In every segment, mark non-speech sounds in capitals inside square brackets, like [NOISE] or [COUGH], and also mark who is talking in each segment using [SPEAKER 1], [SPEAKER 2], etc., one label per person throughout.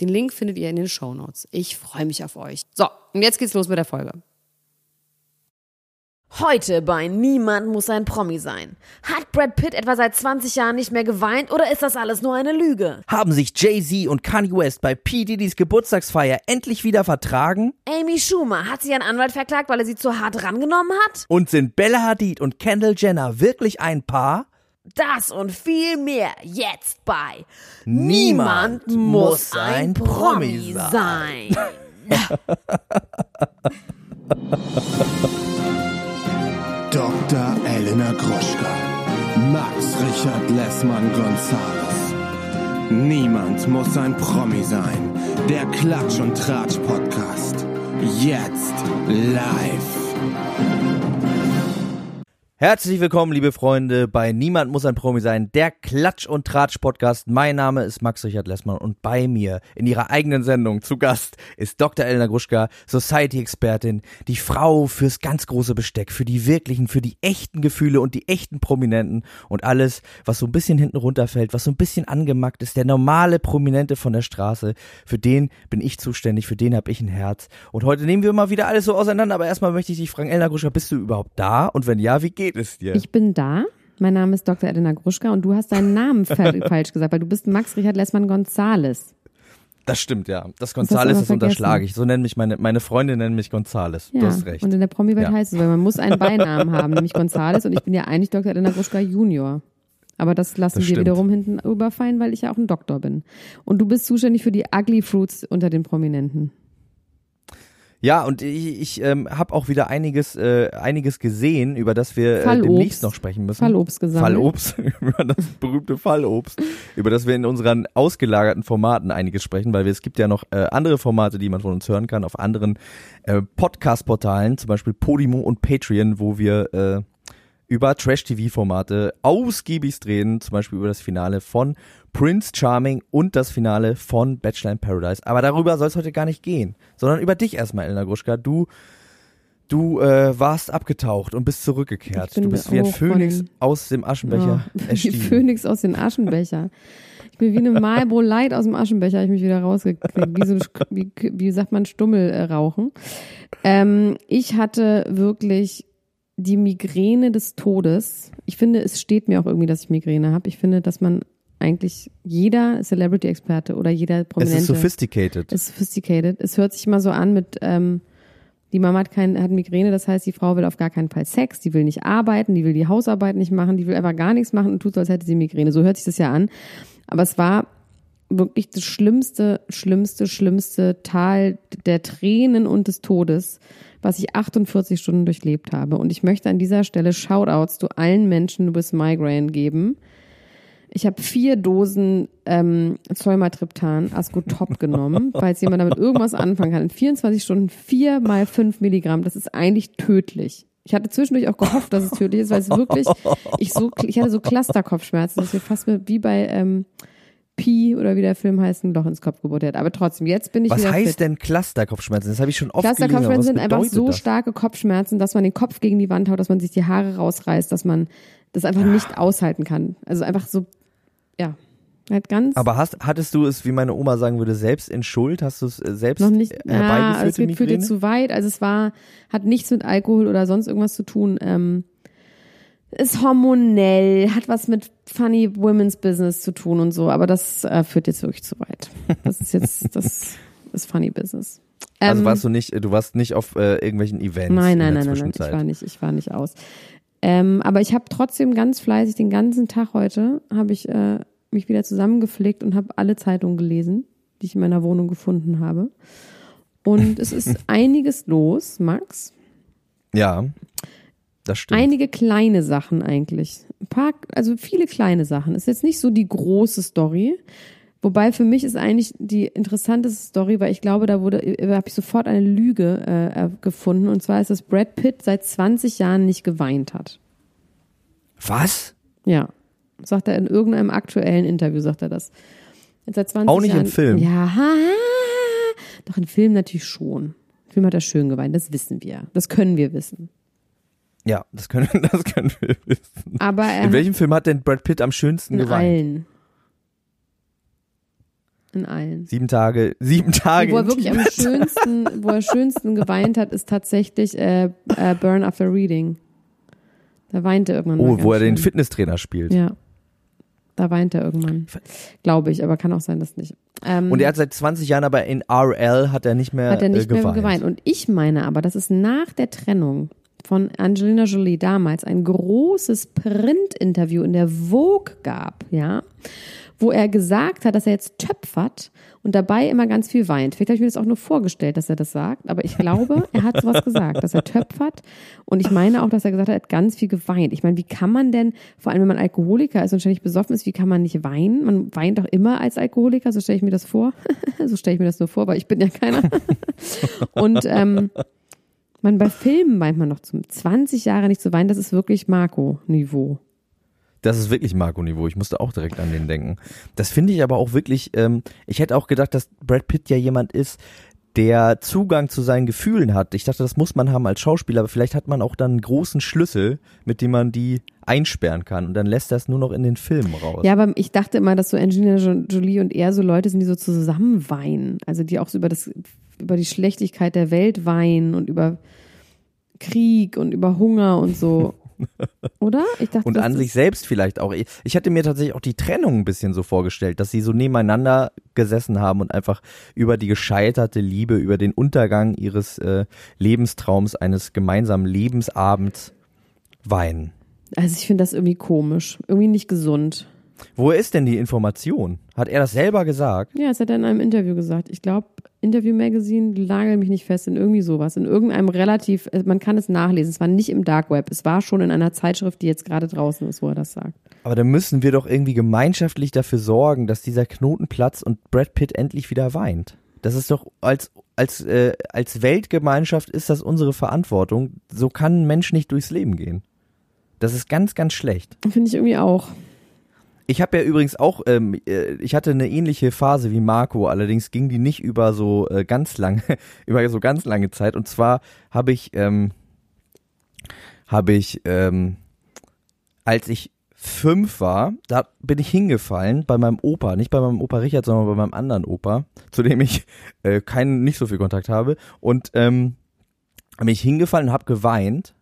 [SPEAKER 1] Den Link findet ihr in den Show Notes. Ich freue mich auf euch. So, und jetzt geht's los mit der Folge.
[SPEAKER 2] Heute bei Niemand muss ein Promi sein. Hat Brad Pitt etwa seit 20 Jahren nicht mehr geweint oder ist das alles nur eine Lüge?
[SPEAKER 3] Haben sich Jay-Z und Kanye West bei P. Diddy's Geburtstagsfeier endlich wieder vertragen?
[SPEAKER 2] Amy Schumer hat sie ihren Anwalt verklagt, weil er sie zu hart rangenommen hat?
[SPEAKER 3] Und sind Bella Hadid und Kendall Jenner wirklich ein Paar?
[SPEAKER 2] Das und viel mehr jetzt bei
[SPEAKER 3] Niemand muss ein Promi sein. [LAUGHS]
[SPEAKER 4] Dr. Elena Gruschka, Max Richard Lessmann Gonzales. Niemand muss ein Promi sein. Der Klatsch und Tratsch Podcast. Jetzt live.
[SPEAKER 3] Herzlich willkommen, liebe Freunde, bei Niemand muss ein Promi sein, der Klatsch- und Tratsch-Podcast. Mein Name ist Max Richard Lessmann und bei mir in ihrer eigenen Sendung zu Gast ist Dr. Elena Gruschka, Society-Expertin, die Frau fürs ganz große Besteck, für die wirklichen, für die echten Gefühle und die echten Prominenten und alles, was so ein bisschen hinten runterfällt, was so ein bisschen angemackt ist, der normale Prominente von der Straße, für den bin ich zuständig, für den habe ich ein Herz. Und heute nehmen wir mal wieder alles so auseinander, aber erstmal möchte ich dich fragen, Elena Gruschka, bist du überhaupt da? Und wenn ja, wie geht geht es dir?
[SPEAKER 1] Ich bin da. Mein Name ist Dr. Edina Gruschka und du hast deinen Namen [LAUGHS] falsch gesagt, weil du bist Max Richard Lessmann Gonzales.
[SPEAKER 3] Das stimmt, ja. Das Gonzales, das, unterschlage ich. So nennen mich meine, meine Freunde nennen mich Gonzales.
[SPEAKER 1] Ja,
[SPEAKER 3] du hast recht.
[SPEAKER 1] Und in der Promi-Welt ja. heißt es, weil man muss einen [LAUGHS] Beinamen haben, nämlich Gonzales und ich bin ja eigentlich Dr. Edina Gruschka Junior. Aber das lassen das wir wiederum hinten überfallen, weil ich ja auch ein Doktor bin. Und du bist zuständig für die Ugly Fruits unter den Prominenten.
[SPEAKER 3] Ja, und ich, ich ähm, habe auch wieder einiges, äh, einiges gesehen, über das wir äh, demnächst noch sprechen müssen.
[SPEAKER 1] Fallobst gesammelt.
[SPEAKER 3] Fallobst, [LAUGHS] über das berühmte Fallobst, über das wir in unseren ausgelagerten Formaten einiges sprechen, weil wir, es gibt ja noch äh, andere Formate, die man von uns hören kann, auf anderen äh, Podcast-Portalen, zum Beispiel Podimo und Patreon, wo wir äh, über Trash-TV-Formate ausgiebig drehen, zum Beispiel über das Finale von Prince Charming und das Finale von Bachelor in Paradise. Aber darüber soll es heute gar nicht gehen, sondern über dich erstmal, Elena Gruschka. Du, du äh, warst abgetaucht und bist zurückgekehrt. Du bist wie ein Phönix aus dem Aschenbecher
[SPEAKER 1] ja, [LAUGHS] Wie Phönix aus dem Aschenbecher. Ich bin wie eine Marlboro Light aus dem Aschenbecher, ich mich wieder rausgekriegt. Wie, so, wie, wie sagt man, Stummel äh, rauchen. Ähm, ich hatte wirklich die Migräne des Todes. Ich finde, es steht mir auch irgendwie, dass ich Migräne habe. Ich finde, dass man eigentlich jeder Celebrity-Experte oder jeder Prominente.
[SPEAKER 3] Es ist sophisticated.
[SPEAKER 1] Ist sophisticated. Es hört sich immer so an mit, ähm, die Mama hat, kein, hat Migräne, das heißt, die Frau will auf gar keinen Fall Sex, die will nicht arbeiten, die will die Hausarbeit nicht machen, die will einfach gar nichts machen und tut so, als hätte sie Migräne. So hört sich das ja an. Aber es war wirklich das schlimmste, schlimmste, schlimmste Tal der Tränen und des Todes, was ich 48 Stunden durchlebt habe. Und ich möchte an dieser Stelle Shoutouts zu allen Menschen with Migraine geben. Ich habe vier Dosen ähm, Zolmatriptan Ascotop genommen, [LAUGHS] falls jemand damit irgendwas anfangen kann. In 24 Stunden vier mal fünf Milligramm. Das ist eigentlich tödlich. Ich hatte zwischendurch auch gehofft, dass es tödlich ist, weil es wirklich, ich so, ich hatte so Clusterkopfschmerzen, dass wir fast wie bei ähm, Pi oder wie der Film heißt, ein Loch ins Kopf gebohrt hat. Aber trotzdem, jetzt bin ich
[SPEAKER 3] Was
[SPEAKER 1] wieder
[SPEAKER 3] heißt
[SPEAKER 1] fit.
[SPEAKER 3] denn Clusterkopfschmerzen? Das habe ich schon oft
[SPEAKER 1] Clusterkopfschmerzen sind einfach so
[SPEAKER 3] das?
[SPEAKER 1] starke Kopfschmerzen, dass man den Kopf gegen die Wand haut, dass man sich die Haare rausreißt, dass man das einfach nicht aushalten kann. Also einfach so, ja. Halt ganz.
[SPEAKER 3] Aber hast, hattest du es, wie meine Oma sagen würde, selbst in Schuld? Hast du es äh, selbst
[SPEAKER 1] noch nicht,
[SPEAKER 3] herbeigeführt?
[SPEAKER 1] Ja, es geht, führte zu weit. Also es war, hat nichts mit Alkohol oder sonst irgendwas zu tun. Ähm, ist hormonell, hat was mit funny women's business zu tun und so, aber das äh, führt jetzt wirklich zu weit. Das ist jetzt, [LAUGHS] das ist funny business.
[SPEAKER 3] Also ähm, warst du nicht, du warst nicht auf äh, irgendwelchen Events?
[SPEAKER 1] Nein, nein, nein, nein, nein, ich war nicht, ich war nicht aus. Ähm, aber ich habe trotzdem ganz fleißig den ganzen Tag heute habe ich äh, mich wieder zusammengeflickt und habe alle Zeitungen gelesen, die ich in meiner Wohnung gefunden habe. Und es ist [LAUGHS] einiges los, Max.
[SPEAKER 3] Ja. Das stimmt.
[SPEAKER 1] Einige kleine Sachen eigentlich. Ein paar, also viele kleine Sachen. Ist jetzt nicht so die große Story. Wobei für mich ist eigentlich die interessanteste Story, weil ich glaube, da wurde, da habe ich sofort eine Lüge äh, äh, gefunden. Und zwar ist, dass Brad Pitt seit 20 Jahren nicht geweint hat.
[SPEAKER 3] Was?
[SPEAKER 1] Ja. Sagt er in irgendeinem aktuellen Interview, sagt er das. Seit 20
[SPEAKER 3] Auch nicht im
[SPEAKER 1] Jahren,
[SPEAKER 3] Film?
[SPEAKER 1] Ja, ha, [LAUGHS] ha. doch im Film natürlich schon. Im Film hat er schön geweint, das wissen wir. Das können wir wissen.
[SPEAKER 3] Ja, das können, [LAUGHS] das können wir wissen.
[SPEAKER 1] Aber er
[SPEAKER 3] In welchem Film hat denn Brad Pitt am schönsten
[SPEAKER 1] in
[SPEAKER 3] geweint?
[SPEAKER 1] allen. In allen.
[SPEAKER 3] Sieben Tage, [LAUGHS] sieben Tage.
[SPEAKER 1] Wo er wirklich am schönsten, wo er schönsten geweint hat, ist tatsächlich äh, äh, Burn After Reading. Da weint er irgendwann.
[SPEAKER 3] Oh, wo er den
[SPEAKER 1] schön.
[SPEAKER 3] Fitnesstrainer spielt.
[SPEAKER 1] Ja. Da weint er irgendwann. Glaube ich, aber kann auch sein, dass nicht. Ähm,
[SPEAKER 3] Und er hat seit 20 Jahren aber in RL hat er nicht mehr,
[SPEAKER 1] hat er nicht
[SPEAKER 3] äh,
[SPEAKER 1] mehr
[SPEAKER 3] geweint.
[SPEAKER 1] geweint. Und ich meine aber, dass es nach der Trennung von Angelina Jolie damals ein großes Print-Interview in der Vogue gab, ja, wo er gesagt hat, dass er jetzt töpfert und dabei immer ganz viel weint. Vielleicht habe ich mir das auch nur vorgestellt, dass er das sagt, aber ich glaube, er hat sowas gesagt, dass er töpfert. Und ich meine auch, dass er gesagt hat, er hat ganz viel geweint. Ich meine, wie kann man denn, vor allem wenn man Alkoholiker ist und ständig besoffen ist, wie kann man nicht weinen? Man weint doch immer als Alkoholiker, so stelle ich mir das vor. [LAUGHS] so stelle ich mir das nur vor, weil ich bin ja keiner. [LAUGHS] und ähm, man bei Filmen weint man noch zum 20 Jahre nicht zu weinen, das ist wirklich Marco-Niveau.
[SPEAKER 3] Das ist wirklich Marco-Niveau. Ich musste auch direkt an den denken. Das finde ich aber auch wirklich, ähm, ich hätte auch gedacht, dass Brad Pitt ja jemand ist, der Zugang zu seinen Gefühlen hat. Ich dachte, das muss man haben als Schauspieler, aber vielleicht hat man auch dann einen großen Schlüssel, mit dem man die einsperren kann und dann lässt es nur noch in den Filmen raus.
[SPEAKER 1] Ja, aber ich dachte immer, dass so Angelina Jo- Jolie und er so Leute sind, die so zusammen weinen. Also die auch so über das, über die Schlechtigkeit der Welt weinen und über Krieg und über Hunger und so. [LAUGHS] Oder? Ich dachte,
[SPEAKER 3] Und an sich selbst vielleicht auch. Ich ich hatte mir tatsächlich auch die Trennung ein bisschen so vorgestellt, dass sie so nebeneinander gesessen haben und einfach über die gescheiterte Liebe, über den Untergang ihres äh, Lebenstraums, eines gemeinsamen Lebensabends weinen.
[SPEAKER 1] Also ich finde das irgendwie komisch. Irgendwie nicht gesund.
[SPEAKER 3] Woher ist denn die Information? Hat er das selber gesagt?
[SPEAKER 1] Ja, das hat er in einem Interview gesagt. Ich glaube, Interview Magazine, lagel mich nicht fest, in irgendwie sowas. In irgendeinem relativ, äh, man kann es nachlesen. Es war nicht im Dark Web. Es war schon in einer Zeitschrift, die jetzt gerade draußen ist, wo er das sagt.
[SPEAKER 3] Aber dann müssen wir doch irgendwie gemeinschaftlich dafür sorgen, dass dieser Knoten platzt und Brad Pitt endlich wieder weint. Das ist doch als als äh, als Weltgemeinschaft ist das unsere Verantwortung. So kann ein Mensch nicht durchs Leben gehen. Das ist ganz ganz schlecht.
[SPEAKER 1] Finde ich irgendwie auch.
[SPEAKER 3] Ich habe ja übrigens auch, ähm, äh, ich hatte eine ähnliche Phase wie Marco, allerdings ging die nicht über so äh, ganz lange, [LAUGHS] über so ganz lange Zeit. Und zwar habe ich, ähm, habe ich, ähm, als ich fünf war, da bin ich hingefallen bei meinem Opa, nicht bei meinem Opa Richard, sondern bei meinem anderen Opa, zu dem ich äh, keinen, nicht so viel Kontakt habe. Und ähm, bin ich hingefallen und habe geweint.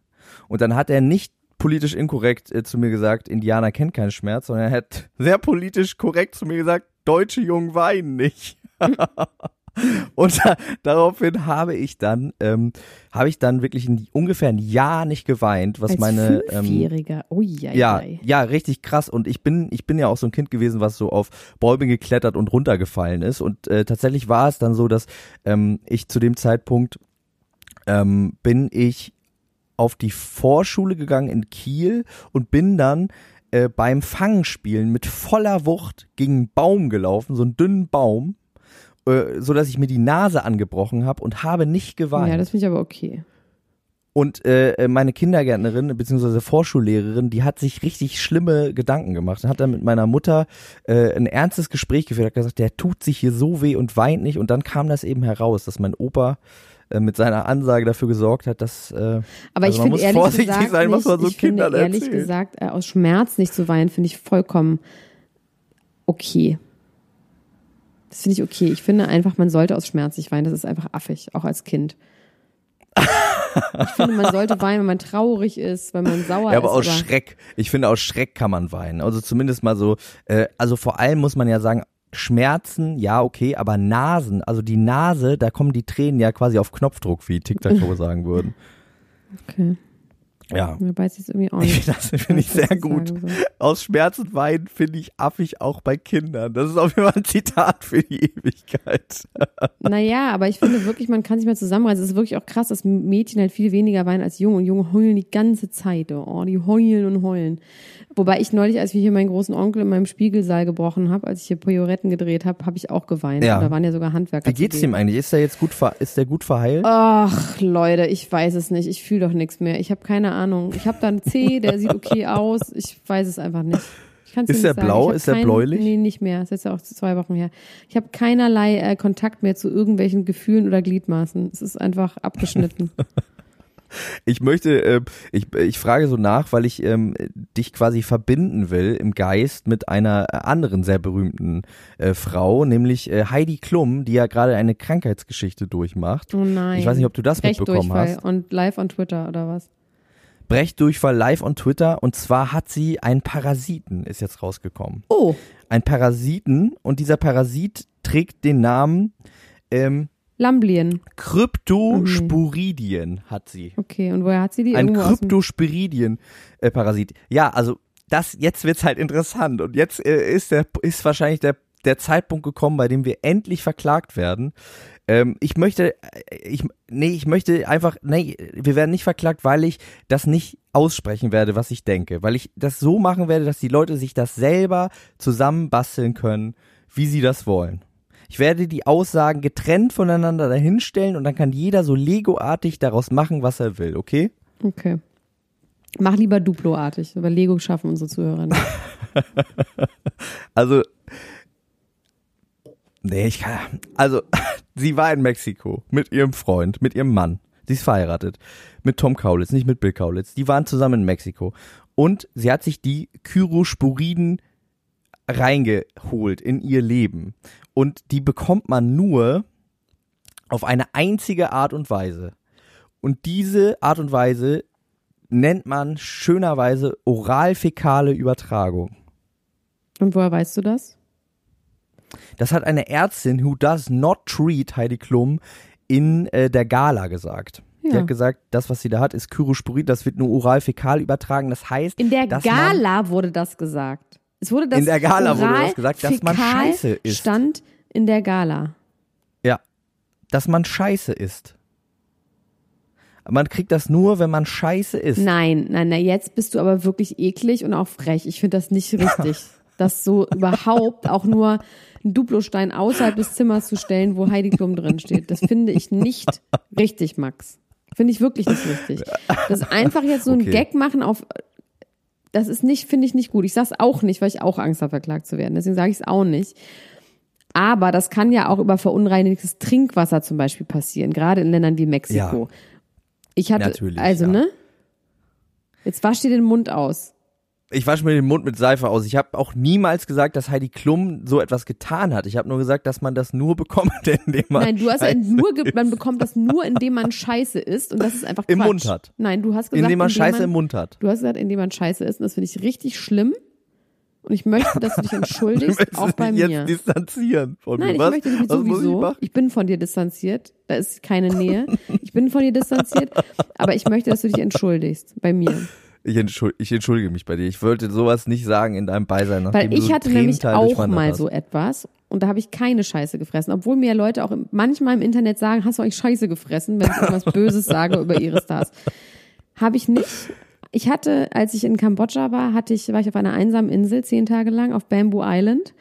[SPEAKER 3] Und dann hat er nicht politisch inkorrekt äh, zu mir gesagt, Indianer kennt keinen Schmerz, sondern er hat [LAUGHS] sehr politisch korrekt zu mir gesagt, deutsche Jungen weinen nicht. [LAUGHS] Und da, daraufhin habe ich dann, ähm, habe ich dann wirklich ein, ungefähr ein Jahr nicht geweint, was
[SPEAKER 1] Als
[SPEAKER 3] meine ähm,
[SPEAKER 1] Fünfjähriger. Ui, ja,
[SPEAKER 3] ja, ja, richtig krass. Und ich bin, ich bin ja auch so ein Kind gewesen, was so auf Bäume geklettert und runtergefallen ist. Und äh, tatsächlich war es dann so, dass ähm, ich zu dem Zeitpunkt ähm, bin ich auf die Vorschule gegangen in Kiel und bin dann äh, beim Fangspielen mit voller Wucht gegen einen Baum gelaufen, so einen dünnen Baum, äh, so dass ich mir die Nase angebrochen habe und habe nicht geweint.
[SPEAKER 1] Ja, das finde ich aber okay.
[SPEAKER 3] Und äh, meine Kindergärtnerin bzw. Vorschullehrerin, die hat sich richtig schlimme Gedanken gemacht. Und hat dann mit meiner Mutter äh, ein ernstes Gespräch geführt, hat gesagt, der tut sich hier so weh und weint nicht. Und dann kam das eben heraus, dass mein Opa äh, mit seiner Ansage dafür gesorgt hat, dass äh,
[SPEAKER 1] Aber
[SPEAKER 3] Also
[SPEAKER 1] ich
[SPEAKER 3] man muss
[SPEAKER 1] ehrlich
[SPEAKER 3] vorsichtig
[SPEAKER 1] gesagt
[SPEAKER 3] sein, was
[SPEAKER 1] nicht,
[SPEAKER 3] man so
[SPEAKER 1] ich finde ehrlich
[SPEAKER 3] erzählt.
[SPEAKER 1] gesagt, äh, aus Schmerz nicht zu weinen, finde ich vollkommen okay. Das finde ich okay. Ich finde einfach, man sollte aus Schmerz nicht weinen. Das ist einfach affig, auch als Kind. ich finde, man sollte [LAUGHS] weinen, wenn man traurig ist, wenn man sauer
[SPEAKER 3] ja, aber
[SPEAKER 1] ist.
[SPEAKER 3] aus Schreck. Ich finde, aus Schreck kann man weinen. Also zumindest mal so, äh, also vor allem muss man ja sagen, Schmerzen, ja, okay, aber Nasen, also die Nase, da kommen die Tränen ja quasi auf Knopfdruck, wie TikTok [LAUGHS] sagen würden.
[SPEAKER 1] Okay.
[SPEAKER 3] Ja.
[SPEAKER 1] Mir beißt jetzt irgendwie auch nicht.
[SPEAKER 3] Das finde ich sehr gut.
[SPEAKER 1] sagen soll.
[SPEAKER 3] Aus Schmerz und Weinen finde ich affig auch bei Kindern. Das ist auf jeden Fall ein Zitat für die Ewigkeit. [LAUGHS]
[SPEAKER 1] Naja, aber ich finde wirklich, man kann sich mal zusammenreißen. Es ist wirklich auch krass, dass Mädchen halt viel weniger weinen als Junge. Und Junge heulen die ganze Zeit. Oh, die heulen und heulen. Wobei ich neulich, als wir hier meinen großen Onkel in meinem Spiegelsaal gebrochen habe, als ich hier Prioretten gedreht habe, habe ich auch geweint.
[SPEAKER 3] Ja.
[SPEAKER 1] Und da waren ja sogar Handwerker.
[SPEAKER 3] Wie geht's dem eigentlich? Ist der jetzt gut, ist der gut verheilt?
[SPEAKER 1] Ach, Leute, ich weiß es nicht. Ich fühle doch nichts mehr. Ich habe keine Ahnung. Ich habe da einen C, der sieht okay [LAUGHS] aus. Ich weiß es einfach nicht.
[SPEAKER 3] Ist der blau? Ist der bläulich?
[SPEAKER 1] Nee, nicht mehr. Das ist jetzt ja auch zwei Wochen her. Ich habe keinerlei äh, Kontakt mehr zu irgendwelchen Gefühlen oder Gliedmaßen. Es ist einfach abgeschnitten. [LAUGHS]
[SPEAKER 3] Ich möchte, äh, ich, ich frage so nach, weil ich ähm, dich quasi verbinden will im Geist mit einer äh, anderen sehr berühmten äh, Frau, nämlich äh, Heidi Klum, die ja gerade eine Krankheitsgeschichte durchmacht.
[SPEAKER 1] Oh nein.
[SPEAKER 3] Ich weiß nicht, ob du das mitbekommen
[SPEAKER 1] Brechdurchfall
[SPEAKER 3] hast.
[SPEAKER 1] und live on Twitter oder was?
[SPEAKER 3] Brechdurchfall live on Twitter und zwar hat sie einen Parasiten, ist jetzt rausgekommen.
[SPEAKER 1] Oh,
[SPEAKER 3] Ein Parasiten und dieser Parasit trägt den Namen ähm,
[SPEAKER 1] Lamblien.
[SPEAKER 3] Kryptosporidien hat sie.
[SPEAKER 1] Okay, und woher hat sie die?
[SPEAKER 3] Ein Kryptosporidien-Parasit. Ja, also das, jetzt wird's halt interessant und jetzt äh, ist der, ist wahrscheinlich der, der Zeitpunkt gekommen, bei dem wir endlich verklagt werden. Ähm, ich möchte, äh, ich, nee, ich möchte einfach, nee, wir werden nicht verklagt, weil ich das nicht aussprechen werde, was ich denke, weil ich das so machen werde, dass die Leute sich das selber zusammenbasteln können, wie sie das wollen. Ich werde die Aussagen getrennt voneinander dahinstellen und dann kann jeder so Lego-artig daraus machen, was er will, okay?
[SPEAKER 1] Okay. Mach lieber Duplo-artig, aber Lego schaffen unsere Zuhörer nicht. [LAUGHS]
[SPEAKER 3] Also, nee, ich kann, also, [LAUGHS] sie war in Mexiko mit ihrem Freund, mit ihrem Mann. Sie ist verheiratet. Mit Tom Kaulitz, nicht mit Bill Kaulitz. Die waren zusammen in Mexiko. Und sie hat sich die Kyrosporiden reingeholt in ihr Leben. Und die bekommt man nur auf eine einzige Art und Weise. Und diese Art und Weise nennt man schönerweise oralfäkale Übertragung.
[SPEAKER 1] Und woher weißt du das?
[SPEAKER 3] Das hat eine Ärztin, who does not treat Heidi Klum, in äh, der Gala gesagt. Die
[SPEAKER 1] Ja.
[SPEAKER 3] hat gesagt, das, was sie da hat, ist Kyrosporid, das wird nur oral-fäkal übertragen. Das heißt,
[SPEAKER 1] In der
[SPEAKER 3] dass
[SPEAKER 1] Gala wurde das gesagt. Es wurde das
[SPEAKER 3] In der Gala wurde
[SPEAKER 1] oral
[SPEAKER 3] das gesagt, dass man
[SPEAKER 1] fäkal
[SPEAKER 3] Scheiße isst.
[SPEAKER 1] stand in der Gala.
[SPEAKER 3] ja, dass man Scheiße isst. Man kriegt das nur, wenn man Scheiße isst.
[SPEAKER 1] Nein, nein, nein, jetzt bist du aber wirklich eklig und auch frech. Ich finde das nicht [LAUGHS] richtig, das so überhaupt auch nur einen Duplostein außerhalb des Zimmers zu stellen, wo Heidi Klum drin steht. Das finde ich nicht richtig, Max. Finde ich wirklich nicht richtig. Das einfach jetzt so ein
[SPEAKER 3] Okay.
[SPEAKER 1] Gag machen auf das ist nicht, finde ich nicht gut. Ich sag's auch nicht, weil ich auch Angst habe, verklagt zu werden. Deswegen sage ich es auch nicht. Aber das kann ja auch über verunreinigtes Trinkwasser zum Beispiel passieren, gerade in Ländern wie Mexiko. Ich hatte,
[SPEAKER 3] Natürlich,
[SPEAKER 1] also
[SPEAKER 3] ja.
[SPEAKER 1] ne? Jetzt wasch dir den Mund aus.
[SPEAKER 3] Ich wasche mir den Mund mit Seife aus. Ich habe auch niemals gesagt, dass Heidi Klum so etwas getan hat. Ich habe nur gesagt, dass man das nur [LAUGHS] bekommt, indem man
[SPEAKER 1] Nein, du hast ja nur, man bekommt das nur, indem man Scheiße isst und das ist einfach Quatsch.
[SPEAKER 3] Im Mund hat.
[SPEAKER 1] Nein, du hast gesagt,
[SPEAKER 3] indem man Scheiße
[SPEAKER 1] man,
[SPEAKER 3] im Mund hat.
[SPEAKER 1] Du hast gesagt, indem man Scheiße isst und das finde ich richtig schlimm. Und ich möchte, dass du dich [LAUGHS] entschuldigst,
[SPEAKER 3] möchtest
[SPEAKER 1] auch bei
[SPEAKER 3] dich
[SPEAKER 1] mir.
[SPEAKER 3] jetzt distanzieren von
[SPEAKER 1] Nein,
[SPEAKER 3] mir.
[SPEAKER 1] ich
[SPEAKER 3] Was?
[SPEAKER 1] möchte mich
[SPEAKER 3] Was muss ich
[SPEAKER 1] sowieso.
[SPEAKER 3] machen?
[SPEAKER 1] Ich bin von dir distanziert. Da ist keine Nähe. Ich bin von dir distanziert. [LAUGHS] Aber ich möchte, dass du dich entschuldigst bei mir.
[SPEAKER 3] Ich, entschuld, ich entschuldige mich bei dir. Ich wollte sowas nicht sagen in deinem Beisein.
[SPEAKER 1] Weil ich
[SPEAKER 3] so
[SPEAKER 1] hatte nämlich auch mal
[SPEAKER 3] hast.
[SPEAKER 1] so etwas und da habe ich keine Scheiße gefressen. Obwohl mir Leute auch manchmal im Internet sagen, hast du eigentlich Scheiße gefressen, wenn ich irgendwas [LAUGHS] Böses sage über ihre Stars. Habe ich nicht. Ich hatte, als ich in Kambodscha war, hatte ich, war ich auf einer einsamen Insel zehn Tage lang auf Bamboo Island.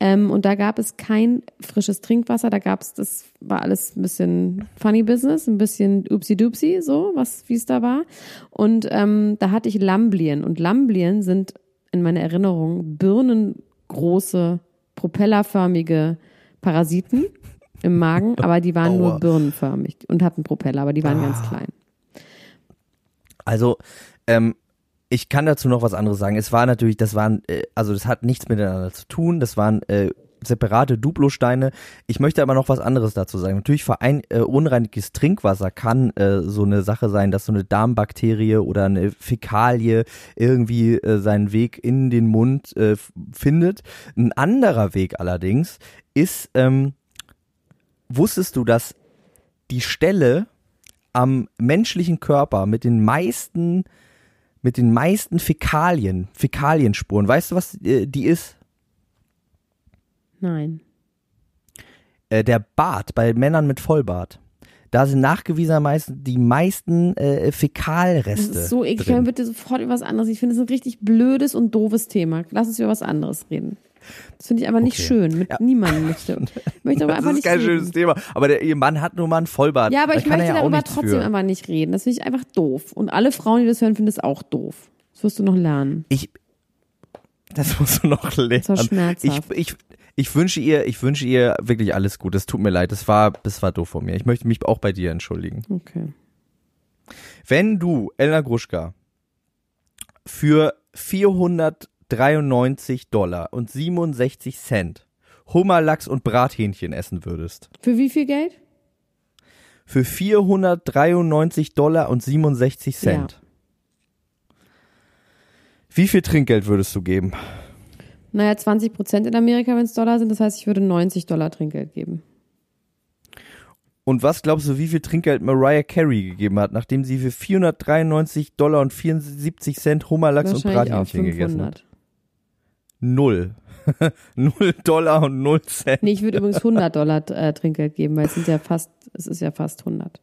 [SPEAKER 1] Ähm, und da gab es kein frisches Trinkwasser, da gab es, das war alles ein bisschen funny business, ein bisschen upsi-dupsi, so, was, wie es da war. Und ähm, da hatte ich Lamblien. Und Lamblien sind in meiner Erinnerung birnengroße, propellerförmige Parasiten im Magen, [LAUGHS] aber die waren nur
[SPEAKER 3] Aua.
[SPEAKER 1] birnenförmig und hatten Propeller, aber die waren ganz
[SPEAKER 3] Ah.
[SPEAKER 1] klein.
[SPEAKER 3] Also, ähm, ich kann dazu noch was anderes sagen. Es war natürlich, das waren, äh, also das hat nichts miteinander zu tun. Das waren äh, separate Duplosteine. Ich möchte aber noch was anderes dazu sagen. Natürlich verein, äh, unreinigtes Trinkwasser kann äh, so eine Sache sein, dass so eine Darmbakterie oder eine Fäkalie irgendwie äh, seinen Weg in den Mund äh, findet. Ein anderer Weg allerdings ist, ähm, wusstest du, dass die Stelle am menschlichen Körper mit den meisten, mit den meisten Fäkalien, Fäkalienspuren. Weißt du, was äh, die ist?
[SPEAKER 1] Nein.
[SPEAKER 3] Äh, der Bart bei Männern mit Vollbart. Da sind nachgewiesenermaßen die meisten äh,
[SPEAKER 1] Das
[SPEAKER 3] Fäkalreste.
[SPEAKER 1] ist so eklig.
[SPEAKER 3] drin.
[SPEAKER 1] Können wir bitte sofort über was anderes? Ich finde es ein richtig blödes und doofes Thema. Lass uns über was anderes reden. Das finde ich einfach nicht
[SPEAKER 3] Okay.
[SPEAKER 1] schön. Mit niemandem möchte. Ich [LAUGHS] möchte aber
[SPEAKER 3] Das ist kein
[SPEAKER 1] reden.
[SPEAKER 3] schönes Thema. Aber der, ihr Mann hat nur mal einen Vollbart.
[SPEAKER 1] Ja, aber
[SPEAKER 3] Da
[SPEAKER 1] ich möchte
[SPEAKER 3] ja
[SPEAKER 1] darüber trotzdem
[SPEAKER 3] für.
[SPEAKER 1] einfach nicht reden. Das finde ich einfach doof. Und alle Frauen, die das hören, finden das auch doof. Das wirst du noch lernen.
[SPEAKER 3] Ich, das musst du noch lernen.
[SPEAKER 1] Das war
[SPEAKER 3] Ich,
[SPEAKER 1] schmerzhaft.
[SPEAKER 3] ich, ich wünsche ihr, ich wünsche ihr wirklich alles gut. Es tut mir leid. Das war, das war doof von mir. Ich möchte mich auch bei dir entschuldigen.
[SPEAKER 1] Okay.
[SPEAKER 3] Wenn du, Elna Gruschka, für 493 Dollar und 67 Cent Hummerlachs und Brathähnchen essen würdest,
[SPEAKER 1] Für wie viel Geld?
[SPEAKER 3] für 493 Dollar und 67 Cent, wie viel Trinkgeld würdest du geben?
[SPEAKER 1] Naja, 20 Prozent in Amerika, wenn es Dollar sind. Das heißt, ich würde 90 Dollar Trinkgeld geben.
[SPEAKER 3] Und was glaubst du, wie viel Trinkgeld Mariah Carey gegeben hat, nachdem sie für 493 Dollar und 74 Cent Hummerlachs und Brathähnchen gegessen hat?
[SPEAKER 1] 500.
[SPEAKER 3] Null. [LAUGHS] Null Dollar und null Cent.
[SPEAKER 1] Nee, ich würde übrigens 100 Dollar äh, Trinkgeld geben, weil es sind ja fast, es ist ja fast 100.